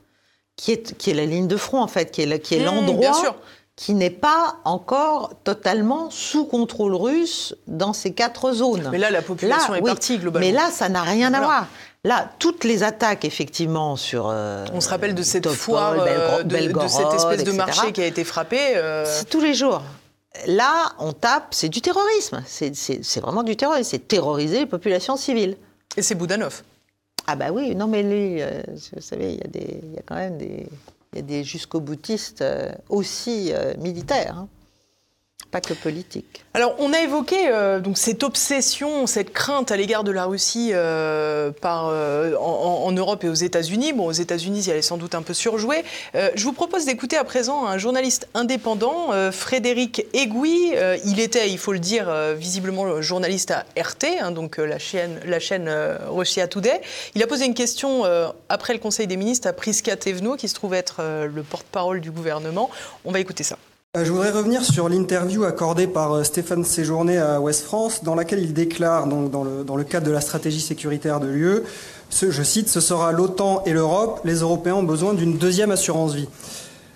Speaker 3: qui est, qui est la ligne de front en fait, qui est, qui est mmh, l'endroit qui n'est pas encore totalement sous contrôle russe dans ces quatre zones.
Speaker 1: Mais là, la population est partie globalement.
Speaker 3: Mais là, ça n'a rien à voir. Là, toutes les attaques, effectivement, sur.
Speaker 1: Euh, On se rappelle de cette foire, euh, de, cette espèce de marché qui a été frappé.
Speaker 3: Euh. C'est tous les jours. Là, on tape, c'est du terrorisme. C'est vraiment du terrorisme. C'est terroriser les populations civiles.
Speaker 1: Et c'est Boudanov.
Speaker 3: Ah, bah oui, non, mais lui, vous savez, il y, y, a quand même des il y a des jusqu'au boutistes euh, aussi euh, militaires. Hein pas que politique.
Speaker 1: Alors, on a évoqué euh, donc cette obsession, cette crainte à l'égard de la Russie euh, euh, en, Europe et aux États-Unis. Bon, aux États-Unis, elle est sans doute un peu surjouée. je vous propose d'écouter à présent un journaliste indépendant, Frédéric Egui. il était, il faut le dire, visiblement journaliste à RT, hein, donc la chaîne, la chaîne Russia Today. Il a posé une question après le Conseil des ministres à Priska Tevno, qui se trouve être le porte-parole du gouvernement. On va écouter ça.
Speaker 8: Euh, je voudrais revenir sur l'interview accordée par euh, Stéphane Séjourné à Ouest France, dans laquelle il déclare, dans le, cadre de la stratégie sécuritaire de l'UE, je cite, ce sera l'OTAN et l'Europe, les Européens ont besoin d'une deuxième assurance vie.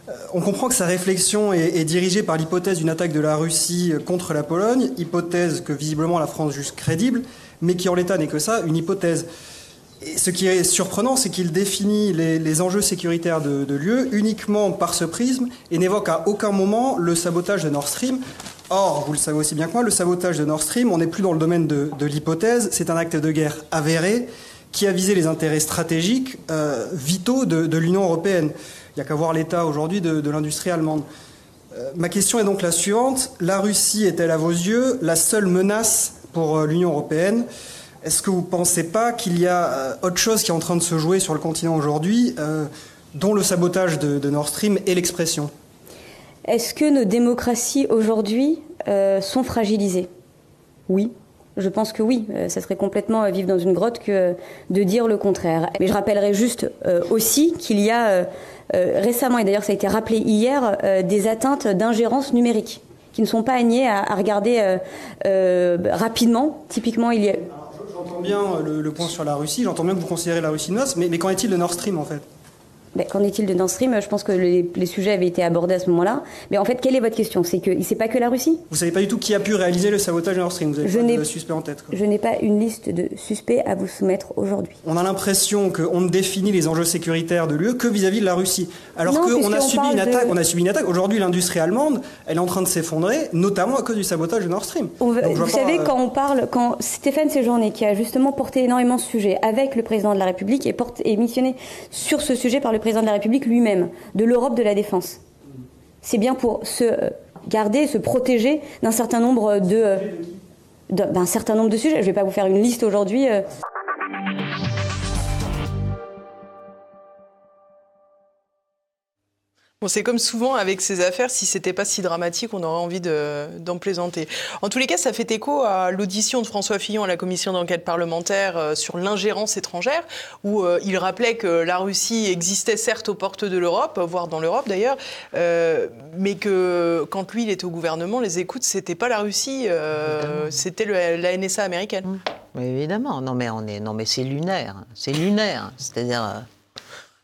Speaker 8: Euh, on comprend que sa réflexion est dirigée par l'hypothèse d'une attaque de la Russie contre la Pologne, hypothèse que visiblement la France juge crédible, mais qui en l'état n'est que ça, une hypothèse ce qui est surprenant, c'est qu'il définit les, enjeux sécuritaires de, de l'UE uniquement par ce prisme et n'évoque à aucun moment le sabotage de Nord Stream. Or, vous le savez aussi bien que moi, le sabotage de Nord Stream, on n'est plus dans le domaine de, l'hypothèse, c'est un acte de guerre avéré qui a visé les intérêts stratégiques euh, vitaux de, l'Union européenne. Il n'y a qu'à voir l'état aujourd'hui de, l'industrie allemande. Euh, ma question est donc la suivante. La Russie est-elle à vos yeux la seule menace pour euh, l'Union européenne? Est-ce que vous ne pensez pas qu'il y a euh, autre chose qui est en train de se jouer sur le continent aujourd'hui, euh, dont le sabotage de, Nord Stream et l'expression?
Speaker 9: Est-ce que nos démocraties aujourd'hui euh, sont fragilisées? Oui. Je pense que oui, ça serait complètement vivre dans une grotte que de dire le contraire. Mais je rappellerai juste aussi qu'il y a récemment, et d'ailleurs ça a été rappelé hier, des atteintes d'ingérence numérique qui ne sont pas à, à regarder rapidement. Typiquement, il y a
Speaker 8: j'entends bien le, point sur la Russie, j'entends bien que vous considérez la Russie noce, mais, mais qu'en est-il de Nord Stream en fait?
Speaker 9: Qu'en est-il de Nord Stream? Je pense que les, sujets avaient été abordés à ce moment-là. Mais en fait, quelle est votre question? C'est que c'est pas que la Russie?
Speaker 8: Vous savez pas du tout qui a pu réaliser le sabotage de Nord Stream Vous avez je pas de suspects en tête
Speaker 9: Je n'ai pas une liste de suspects à vous soumettre aujourd'hui.
Speaker 8: On a l'impression qu'on ne définit les enjeux sécuritaires de l'UE que vis-à-vis de la Russie. Alors qu'on a, subi une attaque, on a subi une attaque. Aujourd'hui, l'industrie allemande, elle est en train de s'effondrer, notamment à cause du sabotage de Nord Stream.
Speaker 9: vous savez, euh, quand on parle, quand Stéphane Séjourné, qui a justement porté énormément ce sujet avec le président de la République et, porte, et missionné sur ce sujet par le président de la République lui-même, même de l'Europe de la défense. C'est bien pour se euh, garder, se protéger d'un certain nombre de euh, d'un certain nombre de sujets. Je ne vais pas vous faire une liste aujourd'hui.
Speaker 1: C'est comme souvent avec ces affaires, si c'était pas si dramatique, on aurait envie d'en plaisanter. En tous les cas, ça fait écho à l'audition de François Fillon à la commission d'enquête parlementaire euh, sur l'ingérence étrangère, où euh, il rappelait que la Russie existait certes aux portes de l'Europe, voire dans l'Europe d'ailleurs, euh, mais que quand lui il était au gouvernement, les écoutes c'était pas la Russie, c'était la NSA américaine.
Speaker 3: évidemment, non mais on est, non mais c'est lunaire, c'est lunaire, c'est-à-dire.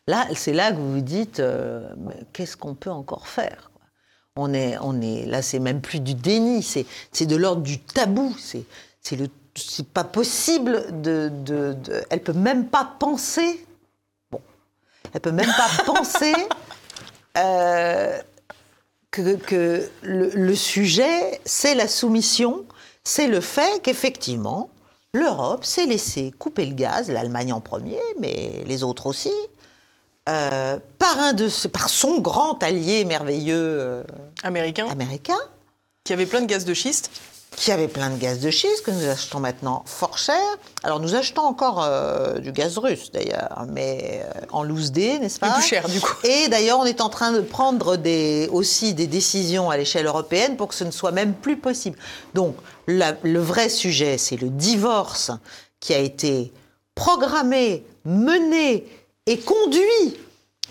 Speaker 3: Là, c'est là que vous vous dites, euh, qu'est-ce qu'on peut encore faire on est, on est, là, c'est même plus du déni, c'est, de l'ordre du tabou. C'est, c'est pas possible de, de, elle peut même pas penser. Bon, elle peut même pas penser euh, que, que le, le, sujet, c'est la soumission, c'est le fait qu'effectivement, l'Europe s'est laissée couper le gaz, l'Allemagne en premier, mais les autres aussi, euh, par, un de par son grand allié merveilleux
Speaker 1: américain.
Speaker 3: américain,
Speaker 1: qui avait plein de gaz de schiste.
Speaker 3: qui avait plein de gaz de schiste que nous achetons maintenant fort cher. Alors nous achetons encore euh, du gaz russe d'ailleurs, mais euh, en loose day, n'est-ce pas
Speaker 1: Plus cher du coup.
Speaker 3: Et d'ailleurs on est en train de prendre des, aussi des décisions à l'échelle européenne pour que ce ne soit même plus possible. Donc le vrai sujet, c'est le divorce qui a été programmé, mené et conduit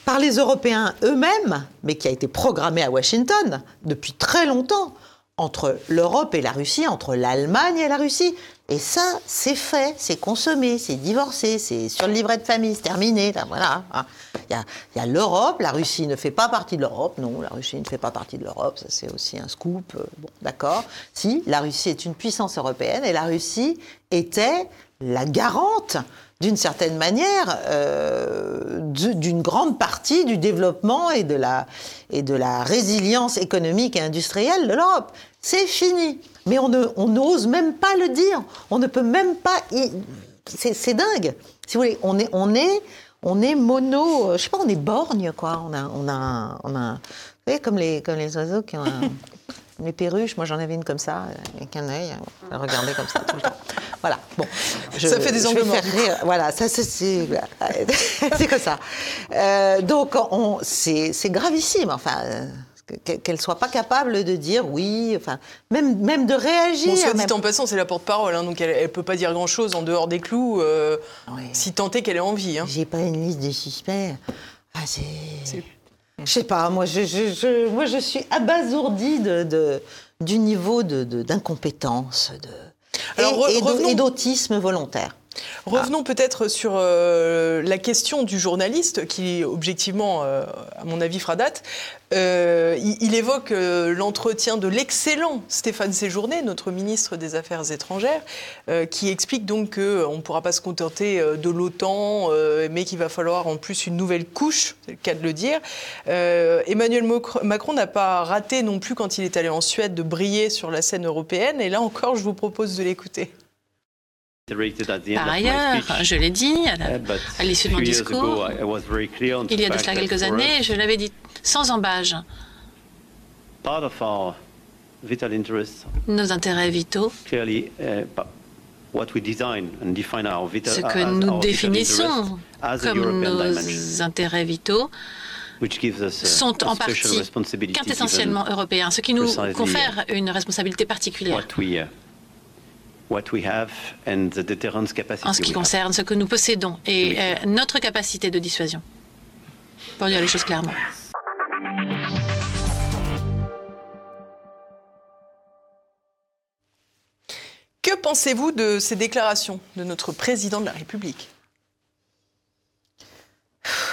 Speaker 3: par les Européens eux-mêmes, mais qui a été programmé à Washington depuis très longtemps entre l'Europe et la Russie, entre l'Allemagne et la Russie. Et ça, c'est fait, c'est consommé, c'est divorcé, c'est sur le livret de famille, c'est terminé. voilà. Hein. Il y a, l'Europe, la Russie ne fait pas partie de l'Europe. Non, la Russie ne fait pas partie de l'Europe, ça c'est aussi un scoop. Euh, bon, d'accord. Si, la Russie est une puissance européenne et la Russie était la garante d'une certaine manière, euh, d'une grande partie du développement et de, la, et de la résilience économique et industrielle de l'Europe. C'est fini. Mais on n'ose même pas le dire. On ne peut même pas. C'est dingue. Si vous voulez, on est, on est, on est mono. Je sais pas, on est borgne, quoi. On a, on a, on a. Vous voyez, comme les, comme les oiseaux qui ont un, les perruches, moi j'en avais une comme ça, avec un œil, je regardais comme ça tout le temps. Voilà, bon.
Speaker 1: ça fait des angles morts.
Speaker 3: Voilà, ça c'est comme ça. Euh, donc c'est gravissime, enfin qu'elle soit pas capable de dire oui, enfin même même de réagir. Bon,
Speaker 1: soit dit en passant, c'est la porte-parole, hein, donc elle, ne peut pas dire grand-chose en dehors des clous, euh, si tant est qu'elle ait envie. Hein.
Speaker 3: J'ai pas une liste de suspects. Ah, c'est je sais pas, moi je, je, moi je suis abasourdie de, de du niveau d'incompétence de, de, et d'autisme volontaire.
Speaker 1: Revenons peut-être sur euh, la question du journaliste qui, objectivement, euh, à mon avis, fera date. Euh, il, évoque l'entretien de l'excellent Stéphane Séjourné, notre ministre des Affaires étrangères, qui explique donc qu'on ne pourra pas se contenter de l'OTAN, mais qu'il va falloir en plus une nouvelle couche, c'est le cas de le dire. Emmanuel Macron n'a pas raté non plus quand il est allé en Suède de briller sur la scène européenne, et là encore, je vous propose de l'écouter.
Speaker 10: Par ailleurs, je l'ai dit à l'issue de mon discours, il y a de cela quelques années, je l'avais dit sans embâge. Nos intérêts vitaux, uh, ce que nous définissons comme nos intérêts vitaux, sont en partie quintessentiellement européens, ce qui nous confère une responsabilité particulière. En ce qui concerne ce que nous possédons et euh, notre capacité de dissuasion, pour dire les choses clairement.
Speaker 1: Que pensez-vous de ces déclarations de notre président de la République?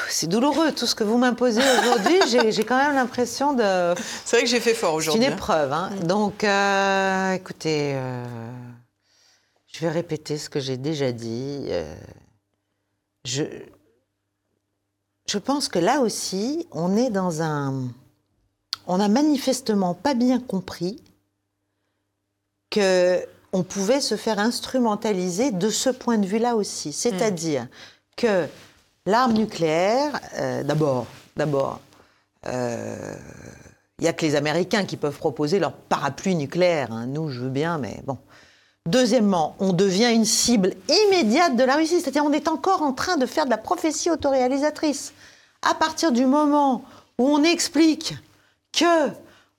Speaker 3: C'est douloureux, tout ce que vous m'imposez aujourd'hui. j'ai quand même l'impression de.
Speaker 1: C'est vrai que j'ai fait fort aujourd'hui.
Speaker 3: C'est une hein. épreuve. Hein. Donc, euh, écoutez, euh, je vais répéter ce que j'ai déjà dit. Euh, je, je pense que là aussi, on est dans un... On n'a manifestement pas bien compris que on pouvait se faire instrumentaliser de ce point de vue-là aussi. C'est-à-dire que l'arme nucléaire, euh, d'abord, d'abord, euh, il n'y a que les Américains qui peuvent proposer leur parapluie nucléaire. Hein. Nous, je veux bien, mais bon. Deuxièmement, on devient une cible immédiate de la Russie, c'est-à-dire on est encore en train de faire de la prophétie autoréalisatrice. À partir du moment où on explique que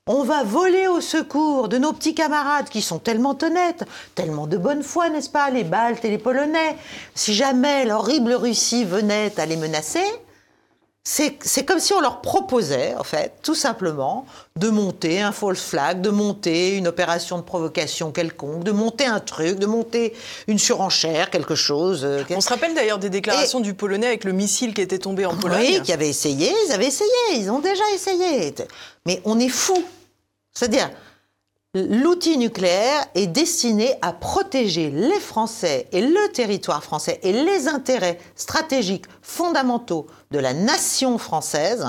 Speaker 3: on va voler au secours de nos petits camarades qui sont tellement honnêtes, tellement de bonne foi, n'est-ce pas, les Baltes et les Polonais, si jamais l'horrible Russie venait à les menacer, c'est comme si on leur proposait, en fait, tout simplement, de monter un false flag, de monter une opération de provocation quelconque, de monter un truc, de monter une surenchère, quelque chose. Euh,
Speaker 1: on se rappelle d'ailleurs des déclarations du Polonais avec le missile qui était tombé en Pologne.
Speaker 3: Oui, qui avait essayé, ils avaient essayé, ils ont déjà essayé. Mais on est fou. C'est-à-dire, L'outil nucléaire est destiné à protéger les Français et le territoire français et les intérêts stratégiques fondamentaux de la nation française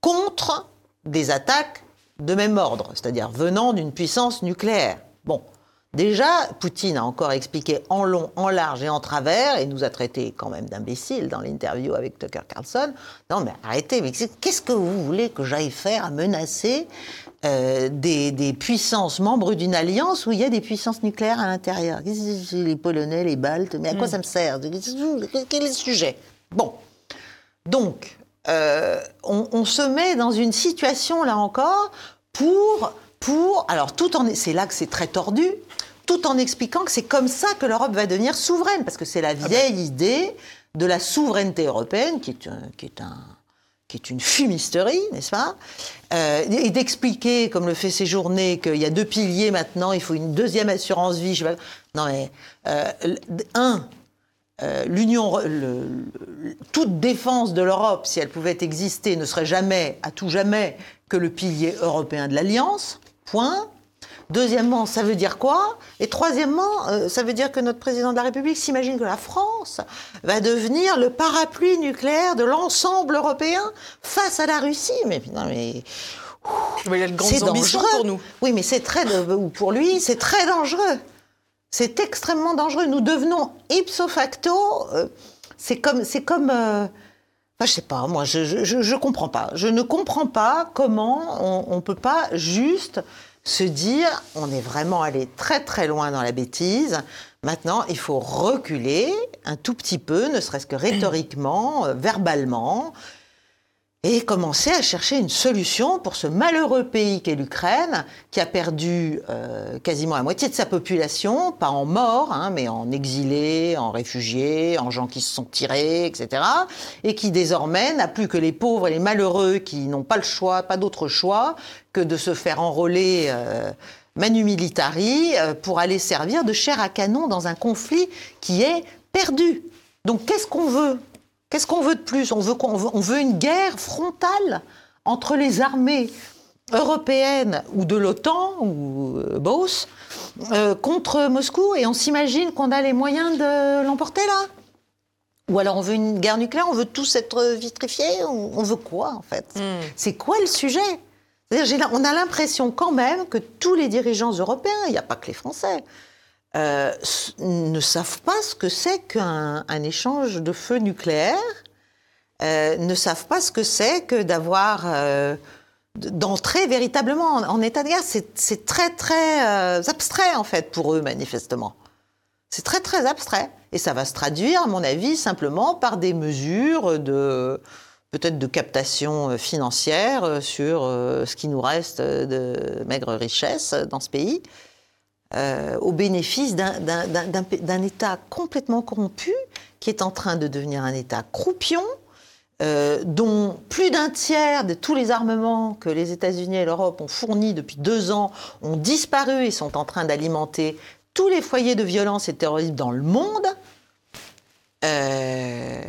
Speaker 3: contre des attaques de même ordre, c'est-à-dire venant d'une puissance nucléaire. Bon, Déjà, Poutine a encore expliqué en long, en large et en travers, et nous a traité quand même d'imbéciles dans l'interview avec Tucker Carlson. Non, mais arrêtez, mais qu'est-ce que vous voulez que j'aille faire à menacer euh, des, puissances membres d'une alliance où il y a des puissances nucléaires à l'intérieur Les Polonais, les Baltes, mais à quoi mm. ça me sert Quel est le sujet? Bon. Donc, euh, on, se met dans une situation, là encore, pour, pour alors tout en, c'est là que c'est très tordu, tout en expliquant que c'est comme ça que l'Europe va devenir souveraine, parce que c'est la ah ben. vieille idée de la souveraineté européenne, qui est, qui est, un, qui est une fumisterie, n'est-ce pas euh, Et d'expliquer, comme le fait Séjourné, qu'il y a deux piliers maintenant, il faut une deuxième assurance vie. Non mais, euh, un, euh, l'Union, toute défense de l'Europe, si elle pouvait exister, ne serait jamais, à tout jamais, que le pilier européen de l'Alliance. Point. Deuxièmement, ça veut dire quoi? Et troisièmement, euh, ça veut dire que notre président de la République s'imagine que la France va devenir le parapluie nucléaire de l'ensemble européen face à la Russie. Mais non, mais.
Speaker 1: grandes ambitions pour nous.
Speaker 3: Oui, mais c'est très. Pour lui, c'est très dangereux. C'est extrêmement dangereux. Nous devenons ipso facto. Euh, c'est comme. C'est comme euh, je sais pas, moi, je, je, comprends pas. Je ne comprends pas comment on ne peut pas juste se dire on est vraiment allé très très loin dans la bêtise. Maintenant, il faut reculer un tout petit peu, ne serait-ce que rhétoriquement, euh, verbalement, et commencer à chercher une solution pour ce malheureux pays qu'est l'Ukraine, qui a perdu euh, quasiment la moitié de sa population, pas en morts, hein, mais en exilés, en réfugiés, en gens qui se sont tirés, etc., et qui désormais n'a plus que les pauvres et les malheureux qui n'ont pas le choix, pas d'autre choix que de se faire enrôler. Euh, manu militari euh, pour aller servir de chair à canon dans un conflit qui est perdu. Donc qu'est-ce qu'on veut? Qu'est-ce qu'on veut de plus? On veut, on veut, une guerre frontale entre les armées européennes ou de l'OTAN ou euh, BOS euh, contre Moscou et on s'imagine qu'on a les moyens de l'emporter là? Ou alors on veut une guerre nucléaire, on veut tous être vitrifiés On veut quoi en fait? Hmm. C'est quoi le sujet? On a l'impression quand même que tous les dirigeants européens, il n'y a pas que les Français, euh, ne savent pas ce que c'est qu'un échange de feu nucléaire, euh, ne savent pas ce que c'est que d'avoir euh, d'entrer véritablement en, état de guerre. C'est très très abstrait en fait pour eux manifestement. C'est très très abstrait et ça va se traduire, à mon avis, simplement par des mesures de peut-être de captation financière sur ce qui nous reste de maigre richesse dans ce pays. Euh, au bénéfice d'un État complètement corrompu, qui est en train de devenir un État croupion, euh, dont plus d'un tiers de tous les armements que les États-Unis et l'Europe ont fournis depuis deux ans ont disparu et sont en train d'alimenter tous les foyers de violence et de terrorisme dans le monde. Euh,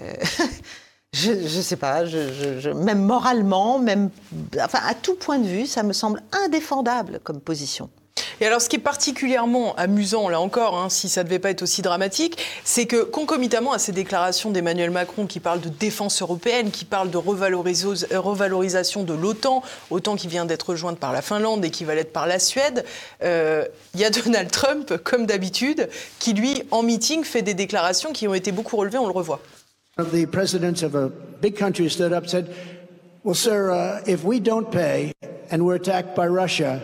Speaker 3: je ne sais pas, même moralement, même, à tout point de vue, ça me semble indéfendable comme position.
Speaker 1: Et alors, ce qui est particulièrement amusant, là encore, hein, si ça ne devait pas être aussi dramatique, c'est que concomitamment à ces déclarations d'Emmanuel Macron qui parlent de défense européenne, qui parlent de revalorisation de l'OTAN, OTAN qui vient d'être rejointe par la Finlande et qui va l'être par la Suède, euh, il y a Donald Trump, comme d'habitude, qui lui, en meeting, fait des déclarations qui ont été beaucoup relevées, on le revoit.
Speaker 11: The presidents of a big country stood up said, "Well, sir, uh, if we don't pay and we're attacked by Russia."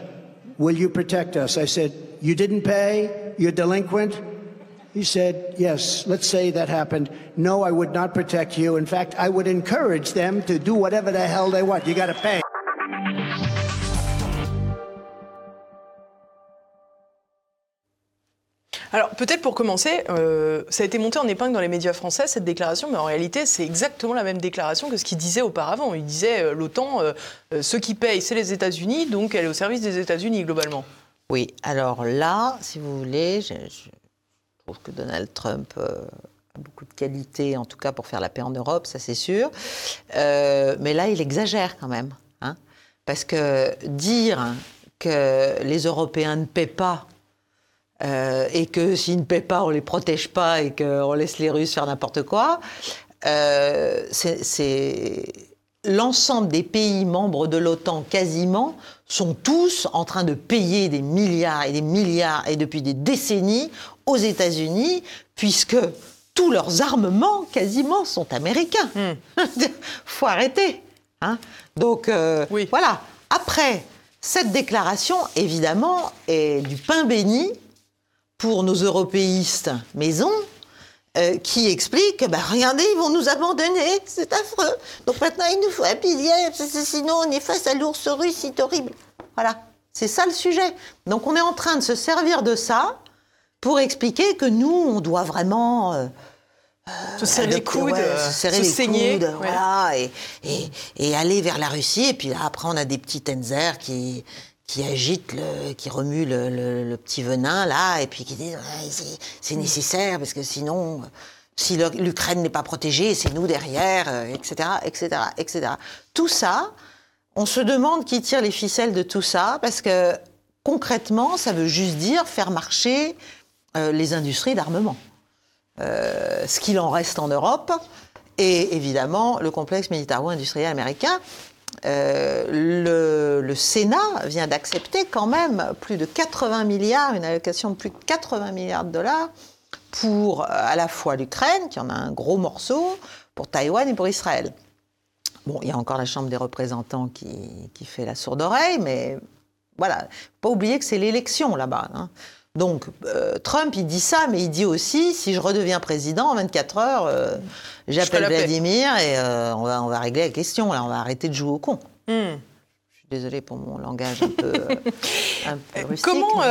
Speaker 11: Will you protect us? I said, You didn't pay? You're delinquent? He said, Yes, let's say that happened. No, I would not protect you. In fact, I would encourage them to do whatever the hell they want. You got to pay.
Speaker 1: Alors peut-être pour commencer, euh, ça a été monté en épingle dans les médias français cette déclaration, mais en réalité c'est exactement la même déclaration que ce qu'il disait auparavant. Il disait euh, l'OTAN, euh, ceux qui payent c'est les États-Unis, donc elle est au service des États-Unis globalement.
Speaker 3: Oui, alors là, si vous voulez, je, trouve que Donald Trump a beaucoup de qualités, en tout cas pour faire la paix en Europe, ça c'est sûr. mais là, il exagère quand même. Hein, parce que dire que les Européens ne paient pas euh, et que s'ils ne paient pas, on les protège pas et qu'on laisse les Russes faire n'importe quoi, euh, c'est l'ensemble des pays membres de l'OTAN, quasiment, sont tous en train de payer des milliards et des milliards, et depuis des décennies, aux États-Unis, puisque tous leurs armements, quasiment, sont américains. Hmm. faut arrêter. Hein Donc, euh, voilà. Après, cette déclaration, évidemment, est du pain béni pour nos européistes maison, euh, qui explique bah, regardez, ils vont nous abandonner, c'est affreux. Donc maintenant, il nous faut un pilier, sinon on est face à l'ours russe, c'est horrible. Voilà, c'est ça le sujet. Donc on est en train de se servir de ça pour expliquer que nous, on doit vraiment. Euh,
Speaker 1: se serrer les coudes,
Speaker 3: se serrer les saigner, coudes, voilà, et, et, et, aller vers la Russie. Et puis là, après, on a des petits Tenzer qui, qui agite, le, qui remue le, petit venin là, et puis qui dit c'est nécessaire parce que sinon, si l'Ukraine n'est pas protégée, c'est nous derrière, etc., etc., etc. Tout ça, on se demande qui tire les ficelles de tout ça parce que concrètement, ça veut juste dire faire marcher euh, les industries d'armement, euh, ce qu'il en reste en Europe. Et évidemment, le complexe militaro-industriel américain, euh, le, Sénat vient d'accepter quand même plus de 80 milliards, une allocation de plus de 80 milliards de dollars pour euh, à la fois l'Ukraine, qui en a un gros morceau, pour Taïwan et pour Israël. Bon, il y a encore la Chambre des représentants qui, fait la sourde oreille, mais voilà, pas oublier que c'est l'élection là-bas. Hein. Donc, euh, Trump, il dit ça, mais il dit aussi, si je redeviens président en 24 heures, euh, j'appelle Vladimir et euh, on, va, on va régler la question. Là, on va arrêter de jouer au con. Hmm. Je suis désolée pour mon langage un peu, rustique.
Speaker 1: Comment,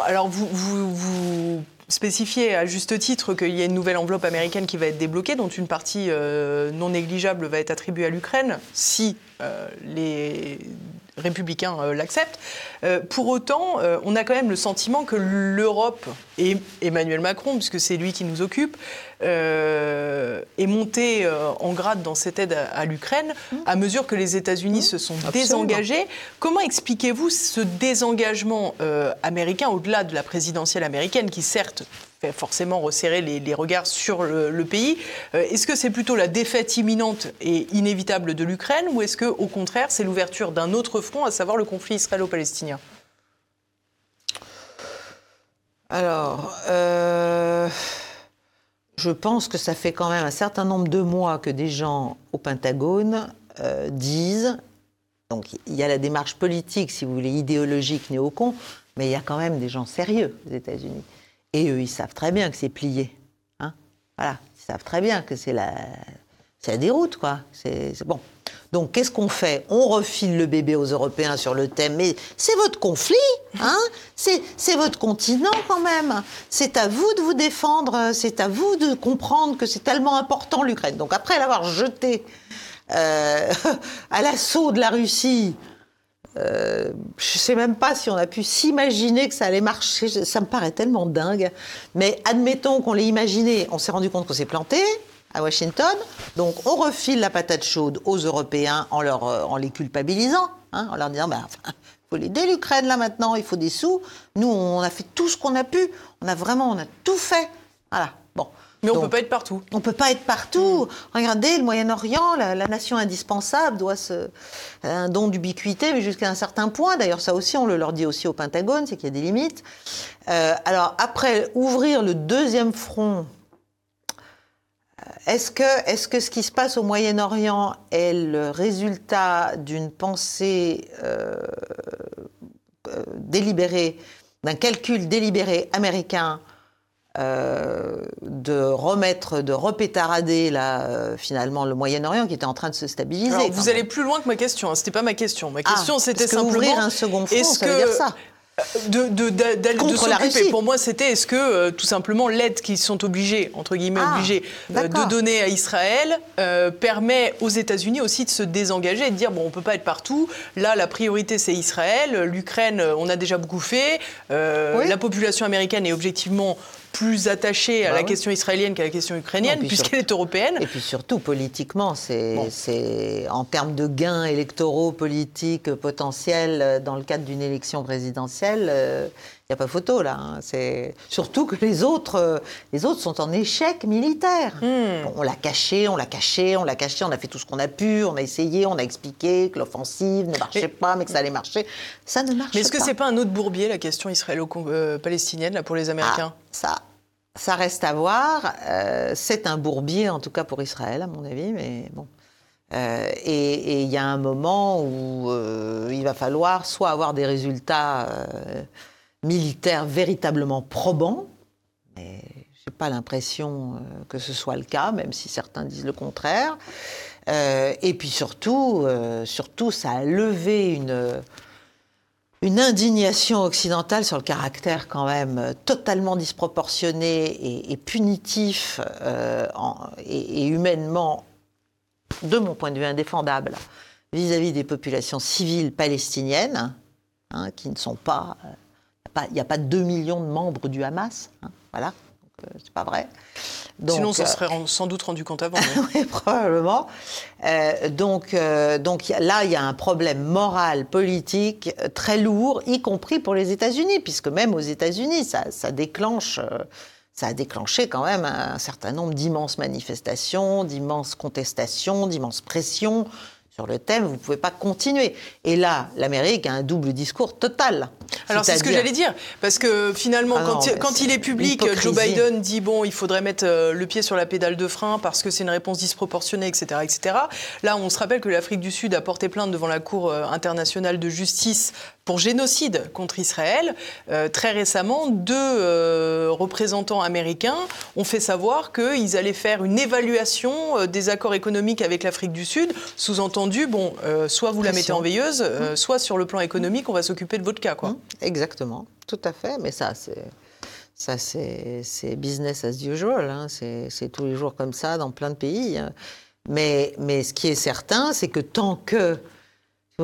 Speaker 1: alors vous, vous, vous, spécifiez à juste titre qu'il y a une nouvelle enveloppe américaine qui va être débloquée, dont une partie non négligeable va être attribuée à l'Ukraine, si les républicains euh, l'acceptent. Euh, pour autant, euh, on a quand même le sentiment que l'Europe et Emmanuel Macron, puisque c'est lui qui nous occupe, est monté en grade dans cette aide à, l'Ukraine mmh. à mesure que les États-Unis mmh. se sont désengagés. Comment expliquez-vous ce désengagement américain au-delà de la présidentielle américaine qui certes forcément resserrer les, regards sur le, pays. Euh, est-ce que c'est plutôt la défaite imminente et inévitable de l'Ukraine ou est-ce que, au contraire, c'est l'ouverture d'un autre front, à savoir le conflit israélo-palestinien?
Speaker 3: Alors, euh, je pense que ça fait quand même un certain nombre de mois que des gens au Pentagone euh, disent donc il y a la démarche politique, si vous voulez, idéologique, néocon, mais il y a quand même des gens sérieux aux États-Unis et eux, ils savent très bien que c'est plié. Hein voilà, ils savent très bien que c'est la, c'est la déroute, quoi. C'est bon. Donc, qu'est-ce qu'on fait? On refile le bébé aux Européens sur le thème, mais c'est votre conflit, hein c'est votre continent quand même. C'est à vous de vous défendre, c'est à vous de comprendre que c'est tellement important l'Ukraine. Donc, après l'avoir jeté euh, à l'assaut de la Russie, euh, je ne sais même pas si on a pu s'imaginer que ça allait marcher. Ça me paraît tellement dingue. Mais admettons qu'on l'ait imaginé, on s'est rendu compte qu'on s'est planté à Washington. Donc on refile la patate chaude aux Européens en, euh, les culpabilisant, hein, en leur disant bah, faut l'aider l'Ukraine là maintenant, il faut des sous. Nous, on a fait tout ce qu'on a pu. On a vraiment, on a tout fait. Voilà.
Speaker 1: Mais on ne peut pas être partout.
Speaker 3: On ne peut pas être partout. Regardez, le Moyen-Orient, la, nation indispensable, doit se, un don d'ubiquité, mais jusqu'à un certain point. D'ailleurs, ça aussi, on le leur dit aussi au Pentagone, c'est qu'il y a des limites. Euh, alors, après, ouvrir le deuxième front, euh, est-ce que, est que, ce qui se passe au Moyen-Orient est le résultat d'une pensée euh, délibérée, d'un calcul délibéré américain euh, de remettre, de repétarader là, euh, finalement le Moyen-Orient qui était en train de se stabiliser.
Speaker 1: vous allez plus loin que ma question. Hein. C'était pas ma question. Ma ah, question, c'était simplement
Speaker 3: ouvrir un second front, ça veut dire ça
Speaker 1: de, de, de, Pour moi, c'était est-ce que euh, tout simplement l'aide qu'ils sont obligés, entre guillemets ah, obligés, de donner à Israël permet aux États-Unis aussi de se désengager et de dire bon, on peut pas être partout. Là, la priorité c'est Israël. L'Ukraine, on a déjà beaucoup fait. La population américaine est objectivement plus attachée à bah la question israélienne qu'à la question ukrainienne, puisqu'elle est européenne.
Speaker 3: Et puis surtout, politiquement, c'est en termes de gains électoraux politiques potentiels euh, dans le cadre d'une élection présidentielle, euh, n'y a pas photo là. Hein. C'est surtout que les autres, euh, les autres sont en échec militaire. Hmm. on l'a caché, on l'a caché, on l'a caché, on a fait tout ce qu'on a pu, on a essayé, on a expliqué que l'offensive ne marchait pas, mais que ça allait marcher. Ça ne marche pas.
Speaker 1: Mais est-ce que c'est pas un autre bourbier la question israélo-palestinienne là pour les Américains?
Speaker 3: Ah, Ça, ça reste à voir. Euh, c'est un bourbier en tout cas pour Israël à mon avis, mais bon. Euh, et il y a un moment où euh, il va falloir soit avoir des résultats euh, militaires véritablement probants, mais je n'ai pas l'impression que ce soit le cas, même si certains disent le contraire. et puis surtout, surtout, ça a levé une, une indignation occidentale sur le caractère quand même totalement disproportionné et, punitif et, et humainement de mon point de vue, indéfendable vis-à-vis des populations civiles palestiniennes, hein, qui ne sont pas. Il n'y a pas 2 millions de membres du Hamas. Hein, voilà. Euh, c'est pas vrai.
Speaker 1: Sinon, on s'en euh, serait sans doute rendu compte avant.
Speaker 3: oui, probablement. Euh, donc, donc là, il y a un problème moral, politique très lourd, y compris pour les États-Unis, puisque même aux États-Unis, ça, ça déclenche ça a déclenché quand même un certain nombre d'immenses manifestations, d'immenses contestations, d'immenses pressions sur le thème, vous ne pouvez pas continuer. Et là, l'Amérique a un double discours total.
Speaker 1: Alors c'est ce que j'allais dire, parce que finalement, ah quand, il est public, Joe Biden dit bon, il faudrait mettre euh, le pied sur la pédale de frein parce que c'est une réponse disproportionnée, etc., etc. Là, on se rappelle que l'Afrique du Sud a porté plainte devant la Cour euh, internationale de justice pour génocide contre Israël. Euh, très récemment, deux euh, représentants américains ont fait savoir qu'ils allaient faire une évaluation euh, des accords économiques avec l'Afrique du Sud. Sous-entendu, bon, soit vous la mettez en veilleuse, mmh. soit sur le plan économique, on va s'occuper de votre cas. Quoi. Mmh.
Speaker 3: Exactement, tout à fait. Mais ça, c'est. Ça, c'est business as usual. Hein. C'est tous les jours comme ça dans plein de pays. Hein. Mais, mais ce qui est certain, c'est que tant que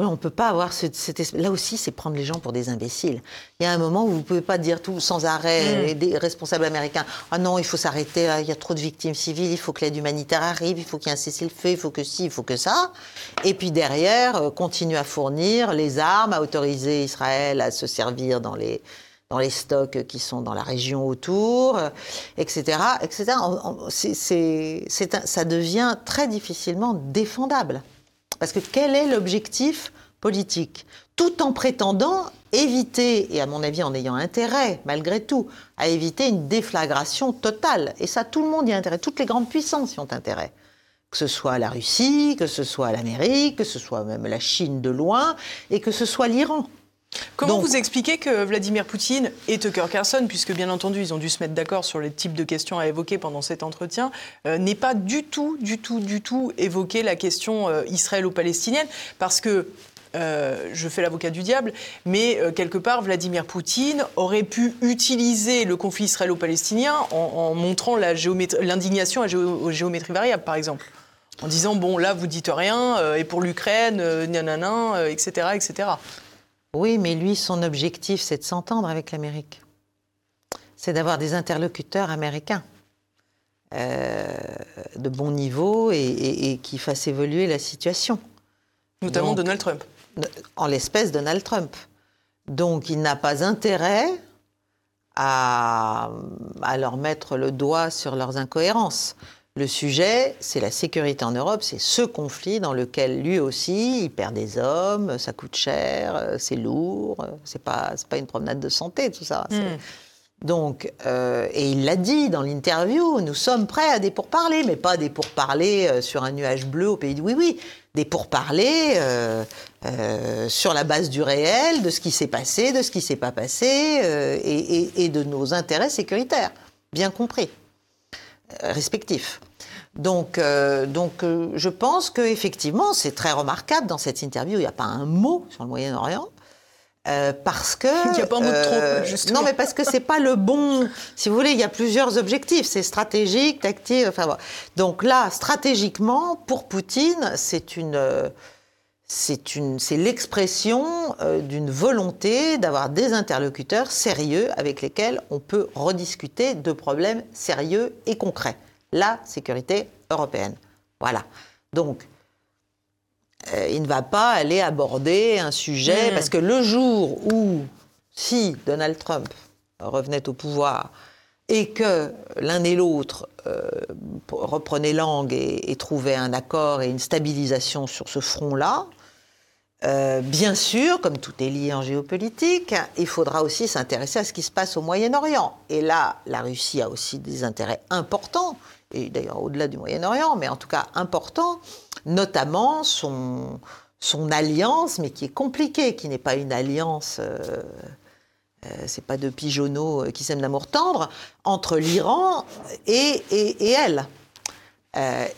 Speaker 3: on ne peut pas avoir cette, Là aussi, c'est prendre les gens pour des imbéciles. Il y a un moment où vous ne pouvez pas dire tout sans arrêt, mm. des responsables américains, ah non, il faut s'arrêter, il y a trop de victimes civiles, il faut que l'aide humanitaire arrive, il faut qu'il y ait un cessez-le-feu, il faut que ci, il faut que ça. Et puis derrière, euh, continuer à fournir les armes, à autoriser Israël à se servir dans les, dans les stocks qui sont dans la région autour, etc. etc. ça devient très difficilement défendable. Parce que quel est l'objectif politique? Tout en prétendant éviter, et à mon avis en ayant intérêt, malgré tout, à éviter une déflagration totale. Et ça, tout le monde y a intérêt, toutes les grandes puissances y ont intérêt. Que ce soit la Russie, que ce soit l'Amérique, que ce soit même la Chine de loin, et que ce soit l'Iran.
Speaker 1: Comment vous expliquez que Vladimir Poutine et Tucker Carlson, puisque bien entendu ils ont dû se mettre d'accord sur les types de questions à évoquer pendant cet entretien, euh, n'aient pas du tout, du tout, du tout évoqué la question euh, israélo-palestinienne Parce que euh, je fais l'avocat du diable, mais quelque part, Vladimir Poutine aurait pu utiliser le conflit israélo-palestinien en, montrant l'indignation à géométrie variable, par exemple. En disant, bon, là, vous dites rien, et pour l'Ukraine, nanana, etc., etc.
Speaker 3: Oui, mais lui, son objectif, c'est de s'entendre avec l'Amérique. C'est d'avoir des interlocuteurs américains euh, de bon niveau et, qui fassent évoluer la situation.
Speaker 1: Notamment Donald Trump.
Speaker 3: En l'espèce, Donald Trump. Donc, il n'a pas intérêt à, à, leur mettre le doigt sur leurs incohérences. Le sujet, c'est la sécurité en Europe, c'est ce conflit dans lequel lui aussi, il perd des hommes, ça coûte cher, c'est lourd, c'est pas, pas une promenade de santé, tout ça. Hmm. Donc, euh, et il l'a dit dans l'interview, nous sommes prêts à des pourparlers, mais pas des pourparlers euh, sur un nuage bleu au pays de oui-oui, des pourparlers euh, sur la base du réel, de ce qui s'est passé, de ce qui s'est pas passé, et, et, de nos intérêts sécuritaires, bien compris, respectifs. Donc, euh, donc euh, je pense qu'effectivement, c'est très remarquable dans cette interview, il n'y a pas un mot sur le Moyen-Orient. Euh, parce que
Speaker 1: il n'y a pas un mot de trop, justement.
Speaker 3: non mais parce que c'est pas le bon si vous voulez il y a plusieurs objectifs c'est stratégique tactique enfin voilà. donc là stratégiquement pour Poutine c'est une c'est l'expression d'une volonté d'avoir des interlocuteurs sérieux avec lesquels on peut rediscuter de problèmes sérieux et concrets la sécurité européenne. Voilà. Donc, euh, il ne va pas aller aborder un sujet, hmm. parce que le jour où si Donald Trump revenait au pouvoir et que l'un et l'autre euh, reprenaient langue et, trouvaient un accord et une stabilisation sur ce front-là, euh, bien sûr, comme tout est lié en géopolitique, il faudra aussi s'intéresser à ce qui se passe au Moyen-Orient. Et là, la Russie a aussi des intérêts importants, et d'ailleurs au-delà du Moyen-Orient, mais en tout cas importants, notamment son, alliance, mais qui est compliquée, qui n'est pas une alliance... Euh, euh, c'est pas de pigeonneaux qui s'aiment d'amour tendre, entre l'Iran et, et, elle.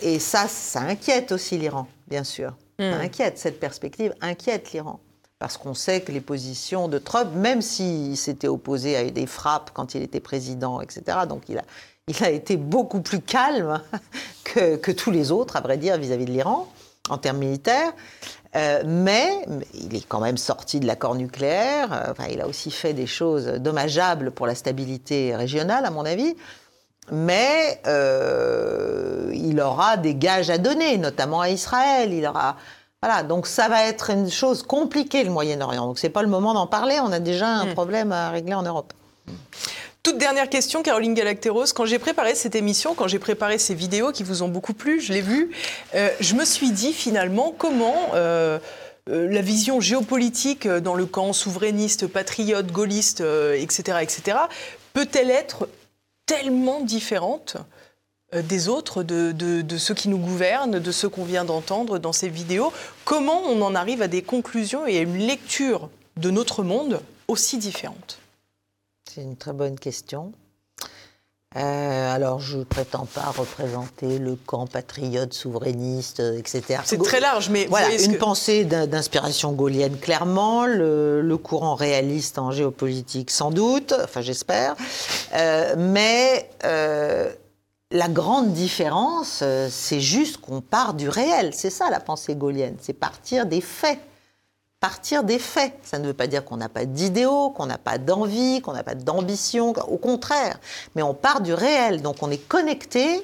Speaker 3: et ça, ça inquiète aussi l'Iran, bien sûr. Hmm. inquiète, cette perspective inquiète l'Iran. Parce qu'on sait que les positions de Trump, même s'il s'était opposé à des frappes quand il était président, etc., donc il a, il a été beaucoup plus calme que, que tous les autres, à vrai dire, vis-à-vis de l'Iran, en termes militaires. Euh, mais il est quand même sorti de l'accord nucléaire. Euh, enfin, il a aussi fait des choses dommageables pour la stabilité régionale, à mon avis mais euh, il aura des gages à donner, notamment à Israël. Il aura voilà, donc ça va être une chose compliquée le Moyen-Orient. Donc c'est pas le moment d'en parler. On a déjà un hmm. problème à régler en Europe.
Speaker 1: Toute dernière question, Caroline Galacteros. Quand j'ai préparé cette émission, quand j'ai préparé ces vidéos qui vous ont beaucoup plu, je l'ai vu, euh, je me suis dit finalement comment euh, la vision géopolitique dans le camp souverainiste, patriote, gaulliste, etc., etc., peut-elle être tellement différente euh, des autres, de, ceux qui nous gouvernent, de ceux qu'on vient d'entendre dans ces vidéos. Comment on en arrive à des conclusions et à une lecture de notre monde aussi différente?
Speaker 3: C'est une très bonne question. Euh, alors, je ne prétends pas représenter le camp patriote, souverainiste, euh, etc.
Speaker 1: C'est très large, mais
Speaker 3: voilà, une pensée d'inspiration gaulienne, clairement, le, courant réaliste en géopolitique, sans doute, enfin j'espère, euh, mais la grande différence, c'est juste qu'on part du réel. C'est ça la pensée gaulienne, c'est partir des faits partir des faits. Ça ne veut pas dire qu'on n'a pas d'idéaux, qu'on n'a pas d'envie, qu'on n'a pas d'ambition, au contraire. Mais on part du réel, donc on est connecté,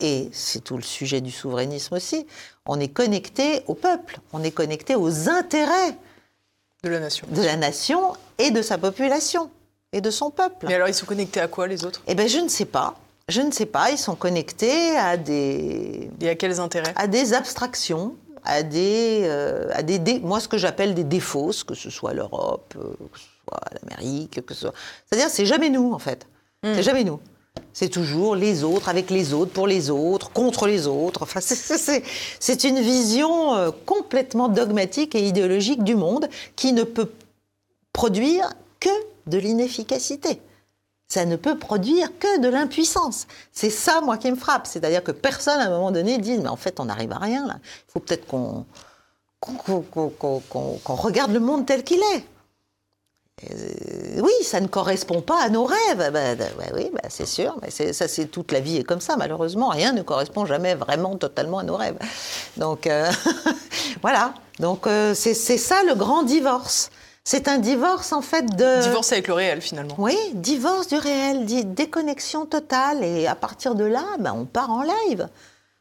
Speaker 3: et c'est tout le sujet du souverainisme aussi, on est connecté au peuple, on est connecté aux intérêts
Speaker 1: de la nation.
Speaker 3: De la nation et de sa population et de son peuple.
Speaker 1: Mais alors ils sont connectés à quoi les autres?
Speaker 3: Eh bien je ne sais pas. Je ne sais pas, ils sont connectés à des...
Speaker 1: Et à quels intérêts?
Speaker 3: À des abstractions, à des, euh, à des, moi ce que j'appelle des défauts, que ce soit l'Europe, euh, que ce soit l'Amérique, que ce soit, c'est-à-dire c'est jamais nous en fait, c'est hmm. jamais nous. C'est toujours les autres, avec les autres, pour les autres, contre les autres. Enfin, c'est une vision euh, complètement dogmatique et idéologique du monde qui ne peut produire que de l'inefficacité ça ne peut produire que de l'impuissance. C'est ça, moi, qui me frappe. C'est-à-dire que personne, à un moment donné, dit, mais en fait, on n'arrive à rien, là. Il faut peut-être qu'on regarde le monde tel qu'il est. Euh, oui, ça ne correspond pas à nos rêves. Ben, oui, c'est sûr. Mais ça, c'est toute la vie est comme ça, malheureusement. Rien ne correspond jamais vraiment totalement à nos rêves. Donc, euh, voilà. Donc, euh, c'est ça le grand divorce. C'est un divorce en fait de...
Speaker 1: Divorce avec le réel finalement.
Speaker 3: Oui, divorce du réel, déconnexion totale. Et à partir de là, ben, on part en live.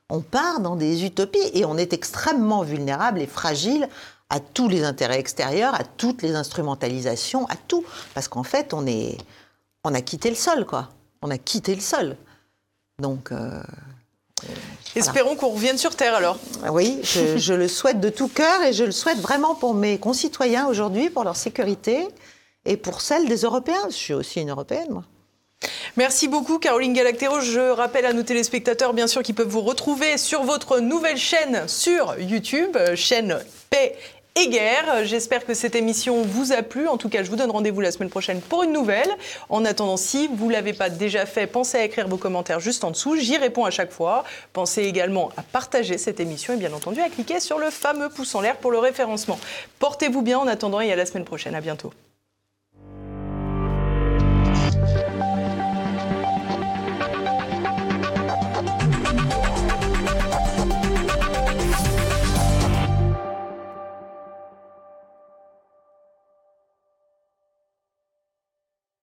Speaker 3: On part dans des utopies et on est extrêmement vulnérable et fragile à tous les intérêts extérieurs, à toutes les instrumentalisations, à tout. Parce qu'en fait, on, est, on a quitté le sol, quoi. On a quitté le sol. Donc... Euh,
Speaker 1: Espérons qu'on revienne sur Terre alors.
Speaker 3: Oui, je, le souhaite de tout cœur et je le souhaite vraiment pour mes concitoyens aujourd'hui, pour leur sécurité et pour celle des Européens. Je suis aussi une Européenne, moi.
Speaker 1: Merci beaucoup Caroline Galactero. Je rappelle à nos téléspectateurs bien sûr qu'ils peuvent vous retrouver sur votre nouvelle chaîne sur YouTube, chaîne Paix et guerre. J'espère que cette émission vous a plu. En tout cas, je vous donne rendez-vous la semaine prochaine pour une nouvelle. En attendant, si vous ne l'avez pas déjà fait, pensez à écrire vos commentaires juste en dessous. J'y réponds à chaque fois. Pensez également à partager cette émission et bien entendu à cliquer sur le fameux pouce en l'air pour le référencement. Portez-vous bien en attendant et à la semaine prochaine. À bientôt.